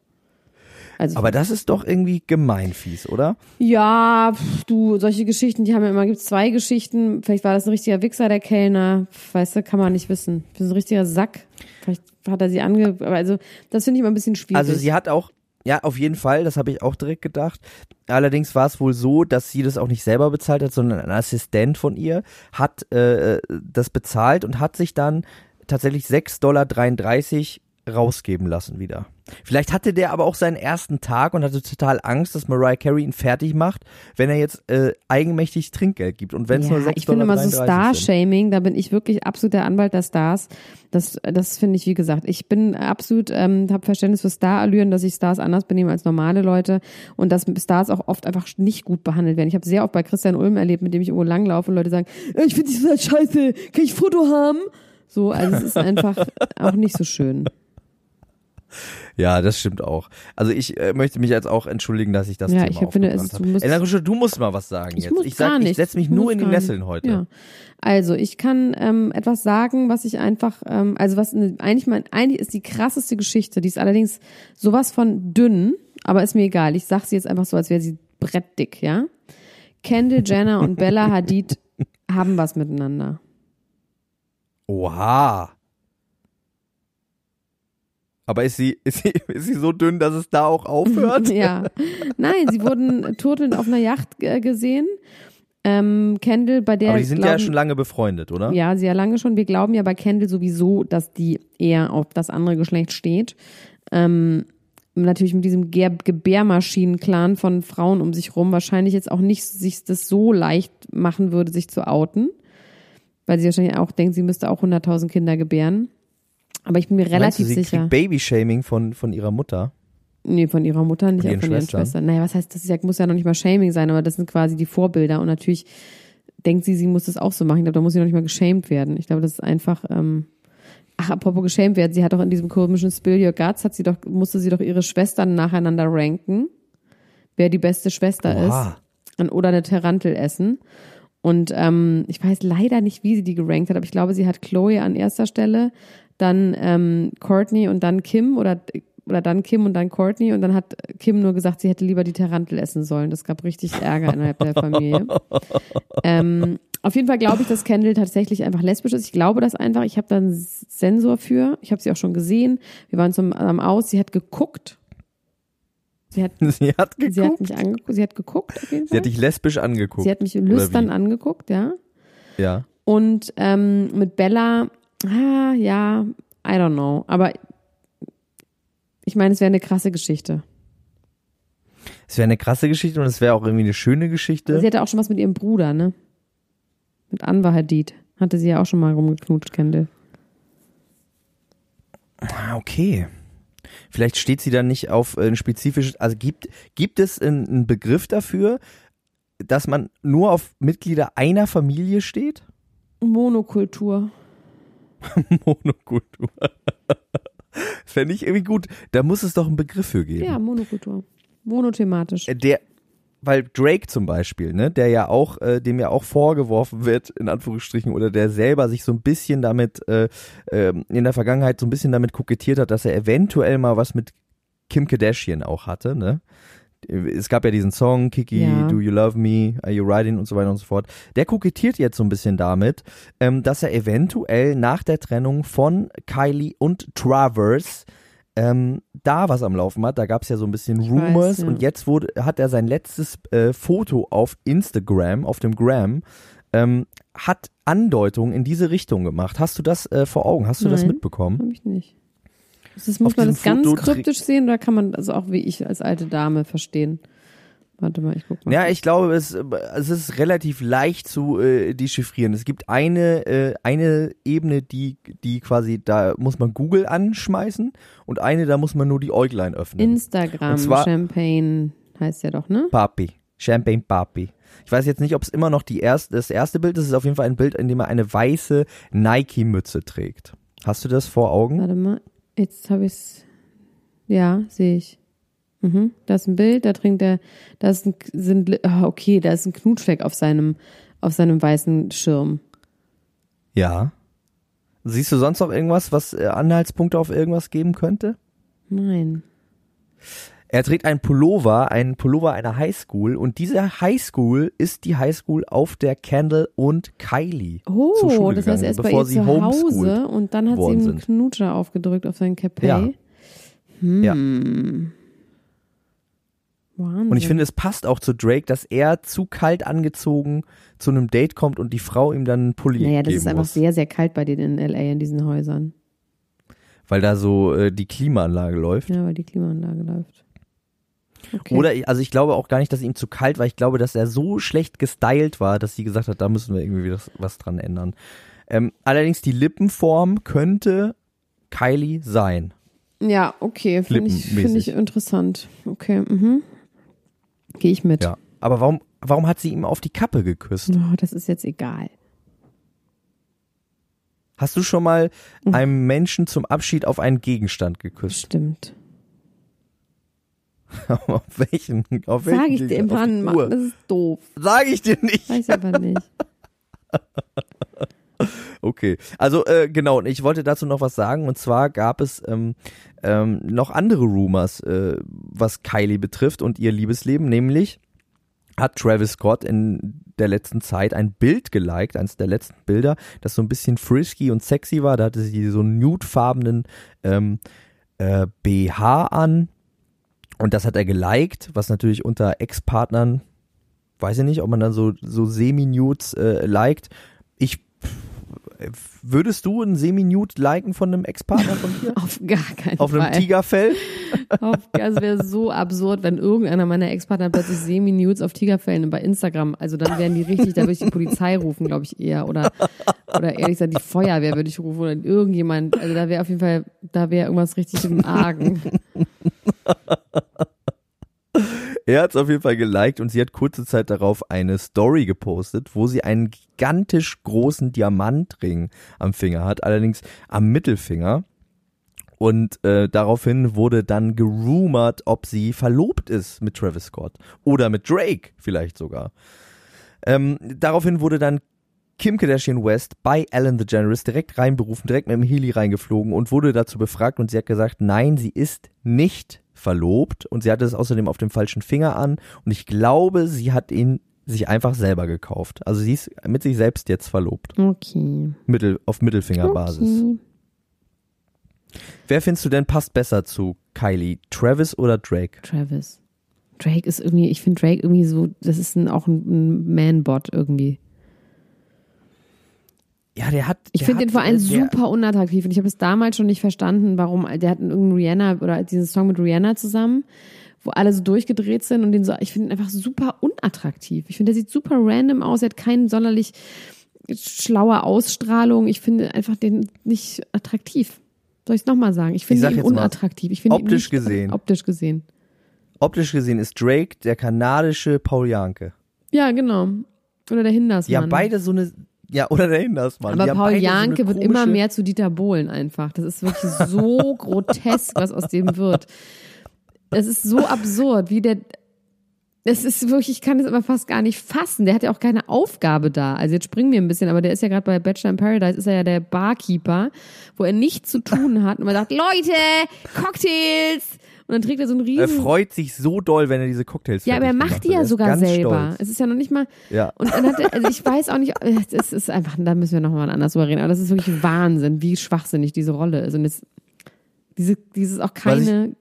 [SPEAKER 1] Also
[SPEAKER 3] Aber das ist doch irgendwie gemein fies, oder?
[SPEAKER 1] ja, pf, du, solche Geschichten, die haben ja immer, gibt zwei Geschichten. Vielleicht war das ein richtiger Wichser, der Kellner. Weißt du, kann man nicht wissen. Ich bin so ein richtiger Sack. Vielleicht hat er sie ange, aber also, das finde ich immer ein bisschen schwierig.
[SPEAKER 3] Also sie hat auch, ja, auf jeden Fall, das habe ich auch direkt gedacht. Allerdings war es wohl so, dass sie das auch nicht selber bezahlt hat, sondern ein Assistent von ihr hat äh, das bezahlt und hat sich dann tatsächlich 6,33 Dollar rausgeben lassen wieder. Vielleicht hatte der aber auch seinen ersten Tag und hatte total Angst, dass Mariah Carey ihn fertig macht, wenn er jetzt äh, eigenmächtig Trinkgeld gibt. Und wenn es
[SPEAKER 1] ja,
[SPEAKER 3] nur 6,33
[SPEAKER 1] ich finde immer so. Star-Shaming, da bin ich wirklich absolut der Anwalt der Stars. Das, das finde ich, wie gesagt, ich bin absolut, ähm, habe Verständnis für Star-Allüren, dass ich Stars anders benehme als normale Leute und dass Stars auch oft einfach nicht gut behandelt werden. Ich habe sehr oft bei Christian Ulm erlebt, mit dem ich irgendwo langlaufe und Leute sagen, "Äh, ich finde dich total scheiße, kann ich ein Foto haben? So, also es ist einfach [LAUGHS] auch nicht so schön.
[SPEAKER 3] Ja, das stimmt auch. Also ich äh, möchte mich jetzt auch entschuldigen, dass ich das
[SPEAKER 1] Ja,
[SPEAKER 3] Thema
[SPEAKER 1] ich finde, es
[SPEAKER 3] habe.
[SPEAKER 1] du musst-
[SPEAKER 3] Rusche, du musst mal was sagen
[SPEAKER 1] Ich
[SPEAKER 3] jetzt.
[SPEAKER 1] muss
[SPEAKER 3] ich
[SPEAKER 1] gar
[SPEAKER 3] sag, ich
[SPEAKER 1] nicht.
[SPEAKER 3] setze mich
[SPEAKER 1] Ich
[SPEAKER 3] nur in die
[SPEAKER 1] gar.
[SPEAKER 3] Nesseln heute.
[SPEAKER 1] Ja. Also ich kann ähm, etwas sagen, was ich einfach, ähm, also was eigentlich mein, eigentlich ist die krasseste Geschichte, die ist allerdings sowas von dünn, aber ist mir egal. Ich sag sie jetzt einfach so, als wäre sie brettdick, ja. Kendall [LAUGHS] Jenner und Bella Hadid haben was miteinander.
[SPEAKER 3] Oha. Aber ist sie, ist sie, [LAUGHS] ist sie so dünn, dass es da auch aufhört? [LAUGHS]
[SPEAKER 1] ja. Nein, sie wurden turtelnd auf einer Yacht äh, gesehen. Ähm, Kendall, bei der
[SPEAKER 3] Aber die sind ja
[SPEAKER 1] glauben-
[SPEAKER 3] schon lange befreundet, oder?
[SPEAKER 1] Ja, sehr lange schon. Wir glauben ja bei Kendall sowieso, dass die eher auf das andere Geschlecht steht. Ähm, natürlich mit diesem Ger- Gebärmaschinen-Clan von Frauen um sich rum wahrscheinlich jetzt auch nicht sich das so leicht machen würde, sich zu outen. Weil sie wahrscheinlich auch denkt, sie müsste auch 100.000 Kinder gebären. Aber ich bin mir
[SPEAKER 3] Meinst du,
[SPEAKER 1] relativ
[SPEAKER 3] sie
[SPEAKER 1] sicher.
[SPEAKER 3] Babyshaming von, von ihrer Mutter?
[SPEAKER 1] Nee, von ihrer Mutter, nicht
[SPEAKER 3] Von
[SPEAKER 1] auch
[SPEAKER 3] ihren
[SPEAKER 1] von ihren
[SPEAKER 3] Schwestern?
[SPEAKER 1] Naja, was heißt, das ja, muss ja noch nicht mal Shaming sein, aber das sind quasi die Vorbilder. Und natürlich denkt sie, sie muss das auch so machen. Ich glaube, da muss sie noch nicht mal geschämt werden. Ich glaube, das ist einfach, ähm, ach, apropos geschämt werden, sie hat doch in diesem komischen Spill Your Guts, hat sie doch, musste sie doch ihre Schwestern nacheinander ranken, wer die beste Schwester
[SPEAKER 3] Oha.
[SPEAKER 1] ist. Und, oder eine Tarantel essen. Und ähm, ich weiß leider nicht, wie sie die gerankt hat, aber ich glaube, sie hat Chloe an erster Stelle, dann ähm, Courtney und dann Kim oder oder dann Kim und dann Courtney und dann hat Kim nur gesagt, sie hätte lieber die Tarantel essen sollen. Das gab richtig Ärger innerhalb der Familie. [LAUGHS] ähm, auf jeden Fall glaube ich, dass Kendall tatsächlich einfach lesbisch ist. Ich glaube das einfach. Ich habe da einen Sensor für. Ich habe sie auch schon gesehen. Wir waren zum am Aus. Sie hat geguckt. Sie hat, [LAUGHS]
[SPEAKER 3] Sie hat geguckt.
[SPEAKER 1] sie hat mich angeguckt. Sie hat geguckt auf jeden
[SPEAKER 3] Sie
[SPEAKER 1] Fall.
[SPEAKER 3] hat dich lesbisch angeguckt.
[SPEAKER 1] Sie hat mich lüstern angeguckt, ja.
[SPEAKER 3] ja.
[SPEAKER 1] Und ähm, mit Bella, ah, ja, I don't know. Aber ich meine, es wäre eine krasse Geschichte.
[SPEAKER 3] Es wäre eine krasse Geschichte und es wäre auch irgendwie eine schöne Geschichte.
[SPEAKER 1] Sie hatte auch schon was mit ihrem Bruder, ne? Mit Anwar Hadid. Hatte sie ja auch schon mal rumgeknutscht, Kendall.
[SPEAKER 3] Ah, okay. Vielleicht steht sie dann nicht auf äh, ein spezifisches, also gibt, gibt es einen, einen Begriff dafür, dass man nur auf Mitglieder einer Familie steht?
[SPEAKER 1] Monokultur. [LAUGHS]
[SPEAKER 3] Monokultur. [LAUGHS] Fände ich irgendwie gut. Da muss es doch einen Begriff für geben.
[SPEAKER 1] Ja, Monokultur. Monothematisch.
[SPEAKER 3] Äh, Der, weil Drake zum Beispiel, ne, der ja auch, äh, dem ja auch vorgeworfen wird, in Anführungsstrichen, oder der selber sich so ein bisschen damit, äh, äh, in der Vergangenheit so ein bisschen damit kokettiert hat, dass er eventuell mal was mit Kim Kardashian auch hatte, ne? Es gab ja diesen Song, Kiki,
[SPEAKER 1] Ja.
[SPEAKER 3] Do You Love Me, Are You Riding und so weiter und so fort. Der kokettiert jetzt so ein bisschen damit, ähm, dass er eventuell nach der Trennung von Kylie und Travers ähm, da was am Laufen hat. Da gab es ja so ein bisschen
[SPEAKER 1] Ich
[SPEAKER 3] Rumors
[SPEAKER 1] weiß, ja.
[SPEAKER 3] und jetzt wurde, hat er sein letztes äh, Foto auf Instagram, auf dem Gram, ähm, hat Andeutungen in diese Richtung gemacht. Hast du das äh, vor Augen? Hast du das
[SPEAKER 1] Nein.
[SPEAKER 3] mitbekommen?
[SPEAKER 1] Hab ich nicht. Das muss man das ganz kryptisch sehen oder kann man das auch wie ich als alte Dame verstehen? Warte mal, ich guck mal.
[SPEAKER 3] Ja, ich glaube, es, es ist relativ leicht zu äh, dechiffrieren. Es gibt eine, äh, eine Ebene, die, die quasi, da muss man Google anschmeißen und eine, da muss man nur die Äuglein öffnen.
[SPEAKER 1] Instagram,
[SPEAKER 3] zwar-
[SPEAKER 1] Champagne heißt ja doch, ne?
[SPEAKER 3] Papi. Champagne Papi. Ich weiß jetzt nicht, ob es immer noch die erste, das erste Bild ist. Es ist auf jeden Fall ein Bild, in dem er eine weiße Nike-Mütze trägt. Hast du das vor Augen?
[SPEAKER 1] Warte mal, jetzt habe ich's. Ja, sehe ich. Mhm. Da ist ein Bild, da trinkt er, da ist ein, sind, ah, okay, da ist ein Knutfleck auf seinem, auf seinem weißen Schirm.
[SPEAKER 3] Ja. Siehst du sonst noch irgendwas, was äh, Anhaltspunkte auf irgendwas geben könnte?
[SPEAKER 1] Nein.
[SPEAKER 3] Er trägt einen Pullover, einen Pullover einer Highschool und diese Highschool ist die Highschool, auf der Kendall und Kylie zur
[SPEAKER 1] Oh,
[SPEAKER 3] Schule
[SPEAKER 1] das heißt,
[SPEAKER 3] gegangen
[SPEAKER 1] er ist bei ihr
[SPEAKER 3] sie
[SPEAKER 1] zu Hause und dann hat sie ihm einen
[SPEAKER 3] sind.
[SPEAKER 1] Knutscher aufgedrückt auf sein Capet.
[SPEAKER 3] Ja.
[SPEAKER 1] Hm. Wahnsinn.
[SPEAKER 3] Und ich finde, es passt auch zu Drake, dass er zu kalt angezogen zu einem Date kommt und die Frau ihm dann einen Pulli
[SPEAKER 1] naja, das
[SPEAKER 3] geben
[SPEAKER 1] ist einfach
[SPEAKER 3] muss,
[SPEAKER 1] sehr, sehr kalt bei denen in L.A. in diesen Häusern.
[SPEAKER 3] weil da so äh, die Klimaanlage läuft.
[SPEAKER 1] Ja, weil die Klimaanlage läuft. Okay.
[SPEAKER 3] Oder, ich- also ich glaube auch gar nicht, dass ihm zu kalt war. Ich glaube, dass er so schlecht gestylt war, dass sie gesagt hat, da müssen wir irgendwie was, was dran ändern. Ähm, allerdings die Lippenform könnte Kylie sein.
[SPEAKER 1] Ja, okay, finde ich, find ich interessant. Okay, mhm. Gehe ich mit.
[SPEAKER 3] Ja. Aber warum, warum hat sie ihm auf die Kappe geküsst?
[SPEAKER 1] Oh, das ist jetzt egal.
[SPEAKER 3] Hast du schon mal
[SPEAKER 1] Mhm.
[SPEAKER 3] einem Menschen zum Abschied auf einen Gegenstand geküsst?
[SPEAKER 1] Stimmt. [LAUGHS]
[SPEAKER 3] auf welchen? Auf welchen
[SPEAKER 1] Sag ich dir, Mann, Mann, das ist doof.
[SPEAKER 3] Sag ich dir nicht.
[SPEAKER 1] Weiß ich aber nicht. [LAUGHS]
[SPEAKER 3] Okay, also äh, genau, und ich wollte dazu noch was sagen und zwar gab es ähm, ähm, noch andere Rumors, äh, was Kylie betrifft und ihr Liebesleben, nämlich hat Travis Scott in der letzten Zeit ein Bild geliked, eines der letzten Bilder, das so ein bisschen frisky und sexy war. Da hatte sie so einen nudefarbenen ähm, äh, BH an und das hat er geliked, was natürlich unter Ex-Partnern, weiß ich nicht, ob man dann so, so Semi-Nudes äh, liked. Ich Würdest du ein Semi-Nude liken von einem Ex-Partner von dir? [LAUGHS]
[SPEAKER 1] Auf gar keinen
[SPEAKER 3] Auf einem
[SPEAKER 1] Fall.
[SPEAKER 3] Tigerfell? [LAUGHS]
[SPEAKER 1] Auf, das wäre so absurd, wenn irgendeiner meiner Ex-Partner plötzlich Semi-Nudes auf Tigerfällen bei Instagram, also dann wären die richtig, da würde ich die Polizei rufen, glaube ich eher. Oder, oder ehrlich gesagt, die Feuerwehr würde ich rufen oder irgendjemand. Also da wäre auf jeden Fall, da wäre irgendwas richtig im Argen. [LAUGHS] [LAUGHS]
[SPEAKER 3] Er hat es auf jeden Fall geliked und sie hat kurze Zeit darauf eine Story gepostet, wo sie einen gigantisch großen Diamantring am Finger hat, allerdings am Mittelfinger. Und äh, daraufhin wurde dann gerumort, ob sie verlobt ist mit Travis Scott oder mit Drake vielleicht sogar. Ähm, daraufhin wurde dann Kim Kardashian West bei Ellen DeGeneres direkt reinberufen, direkt mit dem Heli reingeflogen und wurde dazu befragt und sie hat gesagt, nein, sie ist nicht verlobt und sie hatte es außerdem auf dem falschen Finger an und ich glaube, sie hat ihn sich einfach selber gekauft. Also sie ist mit sich selbst jetzt verlobt.
[SPEAKER 1] Okay.
[SPEAKER 3] Mittel, auf Mittelfingerbasis.
[SPEAKER 1] okay.
[SPEAKER 3] Wer findest du denn passt besser zu Kylie? Travis oder Drake?
[SPEAKER 1] Travis. Drake ist irgendwie, ich finde Drake irgendwie so, das ist ein, auch ein, ein Man-Bot irgendwie.
[SPEAKER 3] Ja, der hat.
[SPEAKER 1] Ich finde den vor allem
[SPEAKER 3] äh,
[SPEAKER 1] super unattraktiv und ich habe es damals schon nicht verstanden, warum der hat irgendeinen Rihanna oder diesen Song mit Rihanna zusammen, wo alle so durchgedreht sind und den so, ich finde ihn einfach super unattraktiv. Ich finde, der sieht super random aus, er hat keine sonderlich schlaue Ausstrahlung. Ich finde einfach den nicht attraktiv. Soll ich es nochmal sagen? Ich finde ihn
[SPEAKER 3] mal,
[SPEAKER 1] unattraktiv. Ich finde ihn
[SPEAKER 3] optisch
[SPEAKER 1] nicht,
[SPEAKER 3] gesehen.
[SPEAKER 1] Optisch gesehen.
[SPEAKER 3] Optisch gesehen ist Drake der kanadische Paul Janke.
[SPEAKER 1] Ja, genau. Oder der Hindersmann.
[SPEAKER 3] Ja, beide so eine [LAUGHS] Ja, oder der Hindersmann.
[SPEAKER 1] Aber Paul
[SPEAKER 3] beide so
[SPEAKER 1] Janke wird immer mehr zu Dieter Bohlen einfach. Das ist wirklich so [LAUGHS] grotesk, was aus dem wird. Das ist so absurd, wie der. Es ist wirklich, ich kann das aber fast gar nicht fassen. Der hat ja auch keine Aufgabe da. Also jetzt springen wir ein bisschen, aber der ist ja gerade bei Bachelor in Paradise, ist er ja der Barkeeper, wo er nichts zu tun hat und man sagt, Leute, Cocktails! Und dann trägt er so einen
[SPEAKER 3] Er
[SPEAKER 1] riesen
[SPEAKER 3] freut sich so doll, wenn er diese Cocktails
[SPEAKER 1] ja, aber er macht die ja
[SPEAKER 3] Er
[SPEAKER 1] sogar selber.
[SPEAKER 3] Stolz.
[SPEAKER 1] Es ist ja noch nicht mal.
[SPEAKER 3] Ja.
[SPEAKER 1] Und dann hat er, also ich weiß auch nicht, es ist einfach, da müssen wir nochmal anders drüber reden, aber das ist wirklich Wahnsinn, wie schwachsinnig diese Rolle ist. Und es, diese, dieses auch keine.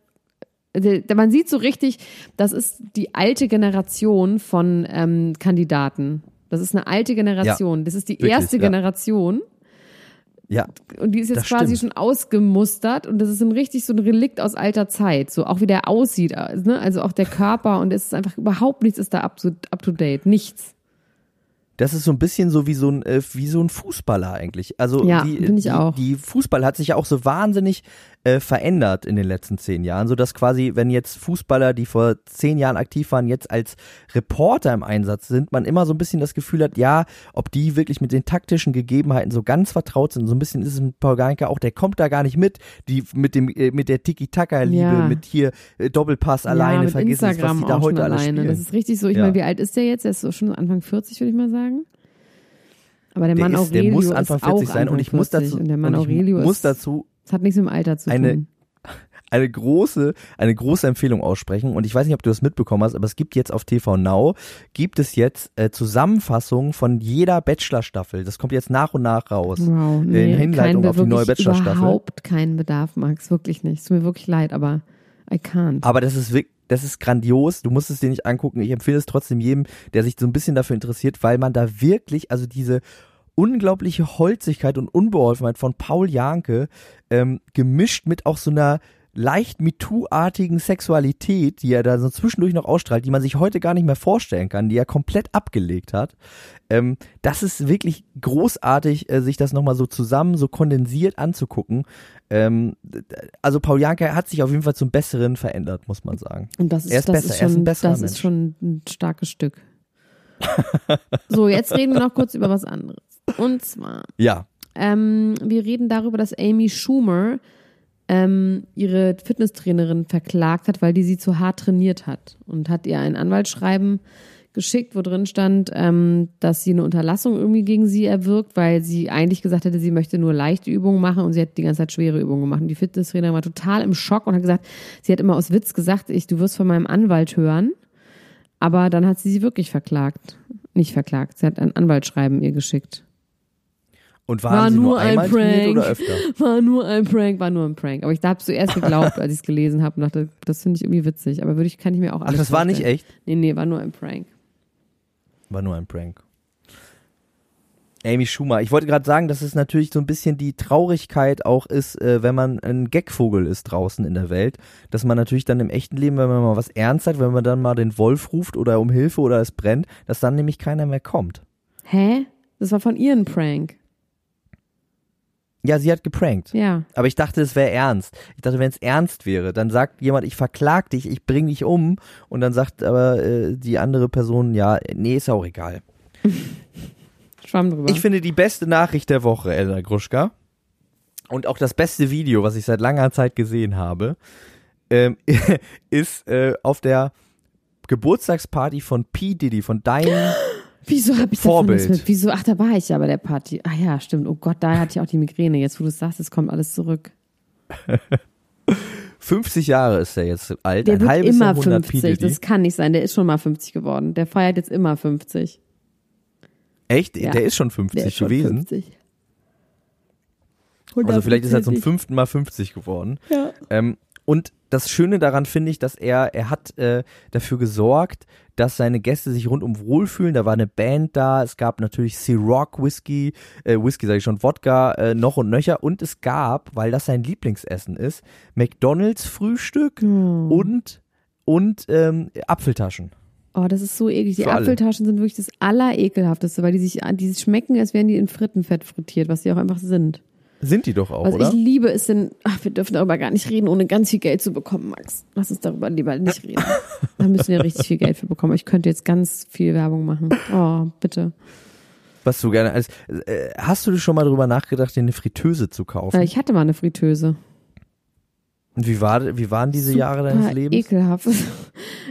[SPEAKER 1] Also, Man sieht so richtig, das ist die alte Generation von ähm, Kandidaten. Das ist eine alte Generation. das ist die
[SPEAKER 3] wirklich,
[SPEAKER 1] erste
[SPEAKER 3] ja.
[SPEAKER 1] Generation.
[SPEAKER 3] Ja,
[SPEAKER 1] Und die ist jetzt quasi
[SPEAKER 3] stimmt.
[SPEAKER 1] schon ausgemustert und das ist ein richtig so ein Relikt aus alter Zeit. So auch wie der aussieht, ne? also auch der Körper und es ist einfach überhaupt nichts ist da up to, up to date. Nichts.
[SPEAKER 3] das ist so ein bisschen so wie so ein, äh, wie so ein Fußballer eigentlich. Also
[SPEAKER 1] Ja,
[SPEAKER 3] die,
[SPEAKER 1] ich
[SPEAKER 3] die,
[SPEAKER 1] auch.
[SPEAKER 3] die Fußball hat sich ja auch so wahnsinnig äh, verändert in den letzten zehn Jahren, so dass quasi, wenn jetzt Fußballer, die vor zehn Jahren aktiv waren, jetzt als Reporter im Einsatz sind, man immer so ein bisschen das Gefühl hat, ja, ob die wirklich mit den taktischen Gegebenheiten so ganz vertraut sind. So ein bisschen ist es mit Paul Gainke auch, der kommt da gar nicht mit, die mit dem äh, mit der Tiki-Taka-Liebe,
[SPEAKER 1] Ja.
[SPEAKER 3] mit hier äh, Doppelpass alleine,
[SPEAKER 1] ja,
[SPEAKER 3] vergiss es, was
[SPEAKER 1] Instagram
[SPEAKER 3] die da
[SPEAKER 1] auch
[SPEAKER 3] heute
[SPEAKER 1] schon
[SPEAKER 3] alles
[SPEAKER 1] alleine.
[SPEAKER 3] spielen.
[SPEAKER 1] Das ist richtig so. Ich
[SPEAKER 3] Ja.
[SPEAKER 1] meine, wie alt ist der jetzt? Der ist so schon Anfang 40, würde ich mal sagen. Aber der,
[SPEAKER 3] Der,
[SPEAKER 1] Mann
[SPEAKER 3] ist, der
[SPEAKER 1] Aurelio
[SPEAKER 3] muss Anfang
[SPEAKER 1] ist
[SPEAKER 3] 40
[SPEAKER 1] auch
[SPEAKER 3] sein
[SPEAKER 1] Anfang
[SPEAKER 3] und ich muss
[SPEAKER 1] 40.
[SPEAKER 3] dazu,
[SPEAKER 1] Und der Mann Aurelio
[SPEAKER 3] muss
[SPEAKER 1] ist,
[SPEAKER 3] dazu
[SPEAKER 1] das hat nichts mit dem Alter zu
[SPEAKER 3] eine-
[SPEAKER 1] tun. [LAUGHS]
[SPEAKER 3] eine große, eine große Empfehlung aussprechen. Und ich weiß nicht, ob du das mitbekommen hast, aber es gibt jetzt auf TV Now, gibt es jetzt äh, Zusammenfassungen von jeder Bachelor-Staffel. Das kommt jetzt nach und nach raus.
[SPEAKER 1] Wow,
[SPEAKER 3] in
[SPEAKER 1] nee,
[SPEAKER 3] Hinleitung
[SPEAKER 1] kein,
[SPEAKER 3] auf die neue Bachelor-Staffel.
[SPEAKER 1] überhaupt keinen Bedarf, Max. Wirklich nicht. Es tut mir wirklich leid, aber I can't.
[SPEAKER 3] Aber das ist wirklich, das ist grandios. Du musst es dir nicht angucken. Ich empfehle es trotzdem jedem, der sich so ein bisschen dafür interessiert, weil man da wirklich, also diese unglaubliche Holzigkeit und Unbeholfenheit von Paul Janke ähm, gemischt mit auch so einer leicht MeToo-artigen Sexualität, die er da so zwischendurch noch ausstrahlt, die man sich heute gar nicht mehr vorstellen kann, die er komplett abgelegt hat. Ähm, das ist wirklich großartig, äh, sich das nochmal so zusammen, so kondensiert anzugucken. Ähm, also Paul Janke hat sich auf jeden Fall zum Besseren verändert, muss man sagen.
[SPEAKER 1] Und das ist,
[SPEAKER 3] Er ist
[SPEAKER 1] das
[SPEAKER 3] besser,
[SPEAKER 1] ist
[SPEAKER 3] er ist
[SPEAKER 1] schon,
[SPEAKER 3] ein besserer
[SPEAKER 1] das ist
[SPEAKER 3] Mensch.
[SPEAKER 1] schon ein starkes Stück. so, jetzt reden wir noch kurz über was anderes. Und zwar,
[SPEAKER 3] Ja,
[SPEAKER 1] ähm, wir reden darüber, dass Amy Schumer ähm, ihre Fitnesstrainerin verklagt hat, weil die sie zu hart trainiert hat und hat ihr ein Anwaltsschreiben geschickt, wo drin stand, ähm, dass sie eine Unterlassung irgendwie gegen sie erwirkt, weil sie eigentlich gesagt hätte, sie möchte nur leichte Übungen machen und sie hat die ganze Zeit schwere Übungen gemacht. Und die Fitnesstrainerin war total im Schock und hat gesagt, sie hat immer aus Witz gesagt, ich, du wirst von meinem Anwalt hören. Aber dann hat sie sie wirklich verklagt. Nicht verklagt, sie hat ein Anwaltsschreiben ihr geschickt.
[SPEAKER 3] Und waren
[SPEAKER 1] War
[SPEAKER 3] sie
[SPEAKER 1] nur
[SPEAKER 3] nur
[SPEAKER 1] ein
[SPEAKER 3] einmal trainiert
[SPEAKER 1] Prank.
[SPEAKER 3] oder öfter? [LAUGHS]
[SPEAKER 1] War nur ein Prank, war nur ein Prank. Aber ich habe zuerst geglaubt, als ich es gelesen habe und dachte, das finde ich irgendwie witzig. Aber würde ich, kann ich mir auch
[SPEAKER 3] Ach,
[SPEAKER 1] alles
[SPEAKER 3] das war nicht
[SPEAKER 1] vorstellen.
[SPEAKER 3] echt?
[SPEAKER 1] Nee, nee, war nur ein Prank.
[SPEAKER 3] War nur ein Prank. Amy Schumer. Ich wollte gerade sagen, dass es natürlich so ein bisschen die Traurigkeit auch ist, äh, wenn man ein Geckvogel ist draußen in der Welt, dass man natürlich dann im echten Leben, wenn man mal was ernst hat, wenn man dann mal den Wolf ruft oder um Hilfe oder es brennt, dass dann nämlich keiner mehr kommt.
[SPEAKER 1] Hä? Das war von ihr ein Prank.
[SPEAKER 3] Ja, sie hat geprankt.
[SPEAKER 1] Ja.
[SPEAKER 3] Aber ich dachte, es wäre ernst. Ich dachte, wenn es ernst wäre, dann sagt jemand, ich verklag dich, ich bring dich um. Und dann sagt aber äh, die andere Person, ja, nee, ist auch egal. [LAUGHS]
[SPEAKER 1] Schwamm drüber.
[SPEAKER 3] Ich finde die beste Nachricht der Woche, Elena Gruschka, und auch das beste Video, was ich seit langer Zeit gesehen habe, ähm, [LAUGHS] ist äh, auf der Geburtstagsparty von P. Diddy, von deinem [LAUGHS]
[SPEAKER 1] Wieso habe ich davon
[SPEAKER 3] Vorbild.
[SPEAKER 1] mit? Wieso? Ach, da war ich ja bei der Party. Ah ja, stimmt. Oh Gott, da hatte ich auch die Migräne. Jetzt, wo du es sagst, es kommt alles zurück. [LAUGHS]
[SPEAKER 3] 50 Jahre ist er jetzt alt,
[SPEAKER 1] Der
[SPEAKER 3] ein
[SPEAKER 1] wird
[SPEAKER 3] halbes
[SPEAKER 1] immer
[SPEAKER 3] Jahrhundert P.
[SPEAKER 1] 50.
[SPEAKER 3] Diddy.
[SPEAKER 1] Das kann nicht sein. Der ist schon mal 50 geworden. Der feiert jetzt immer 50.
[SPEAKER 3] Echt?
[SPEAKER 1] Ja.
[SPEAKER 3] Der ist schon 50
[SPEAKER 1] Der ist schon
[SPEAKER 3] gewesen.
[SPEAKER 1] 50.
[SPEAKER 3] Also vielleicht ist er zum fünften Mal 50 geworden.
[SPEAKER 1] Ja.
[SPEAKER 3] Ähm, und das Schöne daran finde ich, dass er, er hat äh, dafür gesorgt, dass seine Gäste sich rundum wohlfühlen. Da war eine Band da, es gab natürlich Ciroc Whisky, äh, Whisky sage ich schon, Wodka, äh, noch und nöcher. Und es gab, weil das sein Lieblingsessen ist, McDonalds Frühstück und, und ähm, Apfeltaschen.
[SPEAKER 1] Oh, das ist so eklig. Die
[SPEAKER 3] Für alle.
[SPEAKER 1] Apfeltaschen sind wirklich das Allerekelhafteste, weil die sich, die schmecken, als wären die in Frittenfett frittiert, was sie auch einfach sind.
[SPEAKER 3] Sind die doch auch,
[SPEAKER 1] Was
[SPEAKER 3] oder?
[SPEAKER 1] ich liebe, ist denn, ach, wir dürfen darüber gar nicht reden, ohne ganz viel Geld zu bekommen, Max. Lass uns darüber lieber nicht [LAUGHS] reden. da müssen wir richtig viel Geld für bekommen. Ich könnte jetzt ganz viel Werbung machen. Oh, bitte.
[SPEAKER 3] was du gerne als äh, hast du schon mal drüber nachgedacht, dir eine Fritteuse zu kaufen?
[SPEAKER 1] Äh, Ich hatte mal eine Fritteuse.
[SPEAKER 3] Und wie war wie waren diese Jahre deines
[SPEAKER 1] Super
[SPEAKER 3] Lebens?
[SPEAKER 1] Ekelhaft.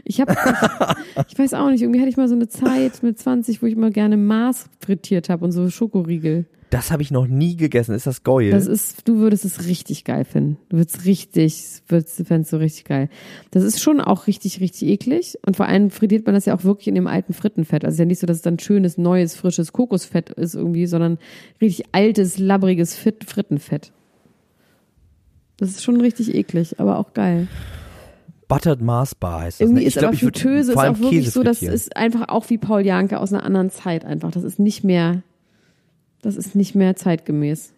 [SPEAKER 1] Ich habe, [LAUGHS] ich weiß auch nicht, irgendwie hatte ich mal so eine Zeit mit 20, wo ich mal gerne Mars frittiert habe und so Schokoriegel.
[SPEAKER 3] Das habe ich noch nie gegessen. Ist das geil?
[SPEAKER 1] Das ist, du würdest es richtig geil finden. Du würdest richtig, würdest, fändest du richtig geil. Das ist schon auch richtig, richtig eklig. Und vor allem frittiert man das ja auch wirklich in dem alten Frittenfett. Also ja nicht so, dass es dann schönes, neues, frisches Kokosfett ist irgendwie, sondern richtig altes, labbriges Fit Frittenfett. Das ist schon richtig eklig, aber auch geil.
[SPEAKER 3] Buttered Mars Bar heißt das.
[SPEAKER 1] Irgendwie
[SPEAKER 3] ne?
[SPEAKER 1] ist aber
[SPEAKER 3] ich würd
[SPEAKER 1] Fritteuse ist auch wirklich
[SPEAKER 3] Käse
[SPEAKER 1] so, das ist einfach auch wie Paul Janke aus einer anderen Zeit einfach. Das ist nicht mehr, das ist nicht mehr zeitgemäß.